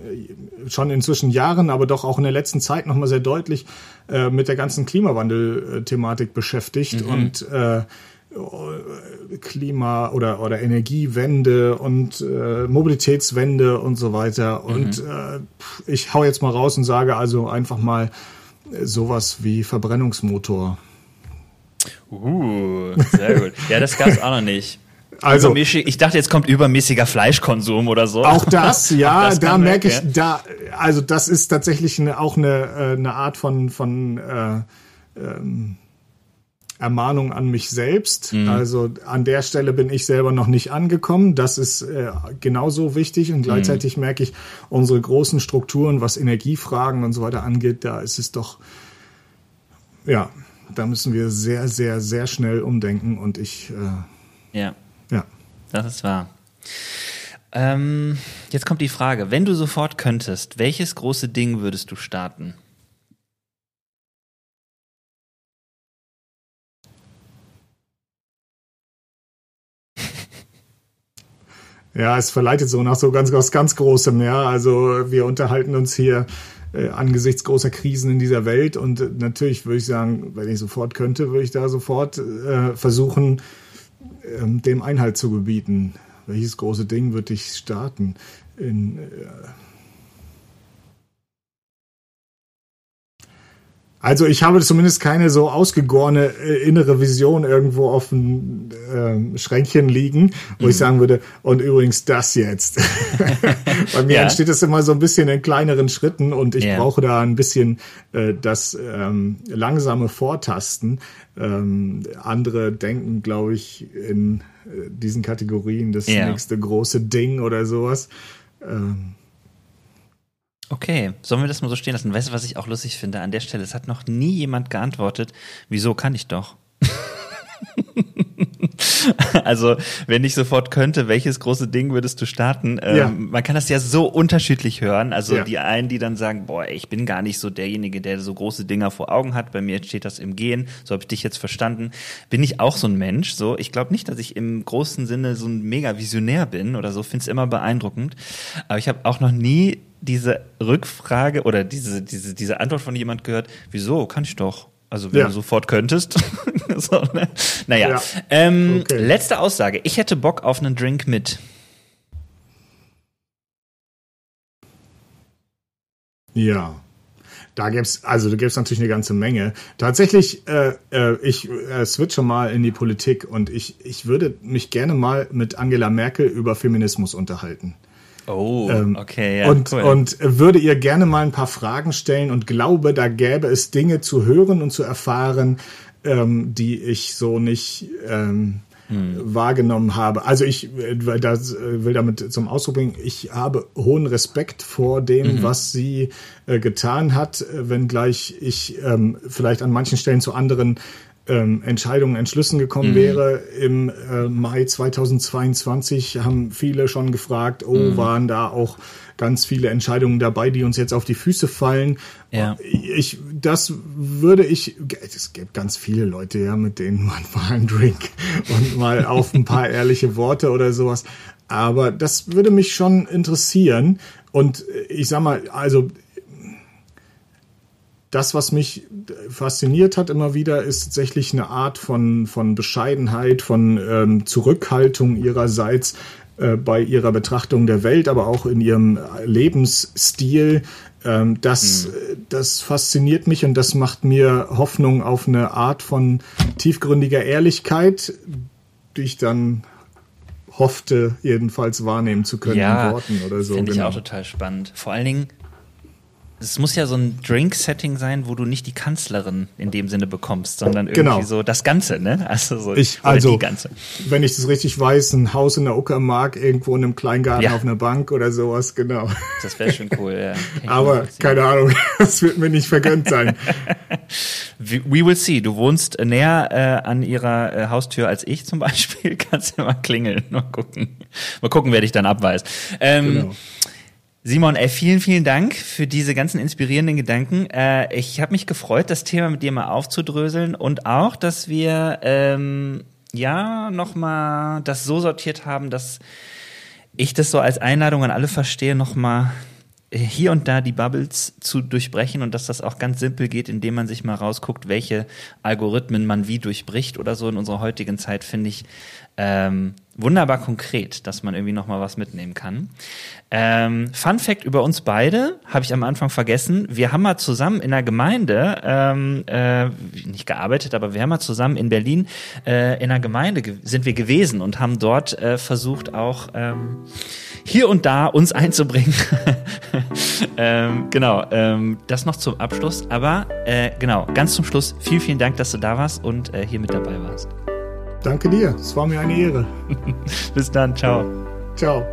schon inzwischen Jahren, aber doch auch in der letzten Zeit nochmal sehr deutlich äh, mit der ganzen Klimawandel-Thematik beschäftigt mhm. und äh, Klima oder oder Energiewende und äh, Mobilitätswende und so weiter. Mhm. Und äh, ich hau jetzt mal raus und sage also einfach mal sowas wie Verbrennungsmotor. Uh, sehr gut. Ja, das gab's auch noch nicht. Also, ich dachte, jetzt kommt übermäßiger Fleischkonsum oder so. Auch das, *laughs* ja, das da merke ich, da, also das ist tatsächlich eine, auch eine, äh, eine Art von, von äh, ähm, Ermahnung an mich selbst. Mhm. Also an der Stelle bin ich selber noch nicht angekommen. Das ist äh, genauso wichtig und gleichzeitig mhm. merke ich, unsere großen Strukturen, was Energiefragen und so weiter angeht, da ist es doch, ja, da müssen wir sehr, sehr, sehr schnell umdenken und ich. Äh, ja. Das ist wahr. Ähm, jetzt kommt die Frage, wenn du sofort könntest, welches große Ding würdest du starten? *laughs* Ja, es verleitet so nach so ganz, ganz, ganz Großem, ja. Also wir unterhalten uns hier äh, angesichts großer Krisen in dieser Welt und äh, natürlich würde ich sagen, wenn ich sofort könnte, würde ich da sofort äh, versuchen, dem Einhalt zu gebieten. Welches große Ding würde ich starten? In, Also ich habe zumindest keine so ausgegorene äh, innere Vision irgendwo auf dem äh, Schränkchen liegen, wo mhm. ich sagen würde, und übrigens das jetzt. *laughs* Bei mir ja. entsteht es immer so ein bisschen in kleineren Schritten und ich ja. brauche da ein bisschen äh, das ähm, langsame Vortasten. Ähm, andere denken, glaube ich, in äh, diesen Kategorien das ja. nächste große Ding oder sowas. Ähm, Okay, sollen wir das mal so stehen lassen? Weißt du, was ich auch lustig finde an der Stelle? Es hat noch nie jemand geantwortet, wieso kann ich doch? *laughs* also, wenn ich sofort könnte, welches große Ding würdest du starten? Ähm, ja. Man kann das ja so unterschiedlich hören. Also ja. die einen, die dann sagen, boah, ich bin gar nicht so derjenige, der so große Dinger vor Augen hat. Bei mir steht das im Gehen. So habe ich dich jetzt verstanden. Bin ich auch so ein Mensch? So, ich glaube nicht, dass ich im großen Sinne so ein mega Visionär bin oder so. Finde es immer beeindruckend. Aber ich habe auch noch nie diese Rückfrage oder diese, diese, diese Antwort von jemand gehört, wieso, kann ich doch. Also wenn ja. du sofort könntest. *laughs* so, ne? Naja. Ja. Ähm, okay. Letzte Aussage. Ich hätte Bock auf einen Drink mit. Ja. Da gibt's also da gibt's natürlich eine ganze Menge. Tatsächlich, äh, äh, ich äh, switche mal in die Politik und ich, ich würde mich gerne mal mit Angela Merkel über Feminismus unterhalten. Oh, ähm, okay, ja, und, cool. und würde ihr gerne mal ein paar Fragen stellen und glaube, da gäbe es Dinge zu hören und zu erfahren, ähm, die ich so nicht ähm, hm. wahrgenommen habe. Also ich äh, das, äh, will damit zum Ausdruck bringen, ich habe hohen Respekt vor dem, mhm. was sie äh, getan hat, wenngleich ich ähm, vielleicht an manchen Stellen zu anderen ähm, Entscheidungen, Entschlüssen gekommen mhm. wäre. Im äh, Mai 2022 haben viele schon gefragt, oh, mhm. waren da auch ganz viele Entscheidungen dabei, die uns jetzt auf die Füße fallen. Ja. Ich, das würde ich, es gibt ganz viele Leute, ja, mit denen man mal einen Drink und mal auf ein paar *laughs* ehrliche Worte oder sowas. Aber das würde mich schon interessieren. Und ich sag mal, also das, was mich fasziniert hat immer wieder, ist tatsächlich eine Art von, von Bescheidenheit, von ähm, Zurückhaltung ihrerseits äh, bei ihrer Betrachtung der Welt, aber auch in ihrem Lebensstil. Ähm, das, mhm. das fasziniert mich und das macht mir Hoffnung auf eine Art von tiefgründiger Ehrlichkeit, die ich dann hoffte, jedenfalls wahrnehmen zu können ja, in Worten oder so. Finde genau. ich auch total spannend. Vor allen Dingen, es muss ja so ein Drink-Setting sein, wo du nicht die Kanzlerin in dem Sinne bekommst, sondern irgendwie genau. so das Ganze, ne? Also so ich, also, die Ganze. Wenn ich das richtig weiß, ein Haus in der Uckermark, irgendwo in einem Kleingarten ja. auf einer Bank oder sowas, genau. Das wäre schon cool, ja. *laughs* Aber keine Ahnung, *laughs* das wird mir nicht vergönnt sein. *laughs* We will see. Du wohnst näher äh, an ihrer äh, Haustür als ich zum Beispiel. Kannst ja mal klingeln, mal gucken. Mal gucken, wer dich dann abweist. Ähm, genau. Simon, ey, vielen, vielen Dank für diese ganzen inspirierenden Gedanken. Äh, ich habe mich gefreut, das Thema mit dir mal aufzudröseln und auch, dass wir ähm, ja nochmal das so sortiert haben, dass ich das so als Einladung an alle verstehe, nochmal hier und da die Bubbles zu durchbrechen und dass das auch ganz simpel geht, indem man sich mal rausguckt, welche Algorithmen man wie durchbricht oder so in unserer heutigen Zeit, finde ich ähm, wunderbar konkret, dass man irgendwie noch mal was mitnehmen kann. Ähm, Fun Fact über uns beide habe ich am Anfang vergessen. Wir haben mal zusammen in der Gemeinde ähm, äh, nicht gearbeitet, aber wir haben mal zusammen in Berlin äh, in der Gemeinde sind wir gewesen und haben dort äh, versucht auch ähm, hier und da uns *laughs* einzubringen. *laughs* ähm, genau, ähm, das noch zum Abschluss. Aber äh, genau, ganz zum Schluss, vielen, vielen Dank, dass du da warst und äh, hier mit dabei warst. Danke dir, es war mir eine Ehre. *laughs* Bis dann, ciao. Ciao.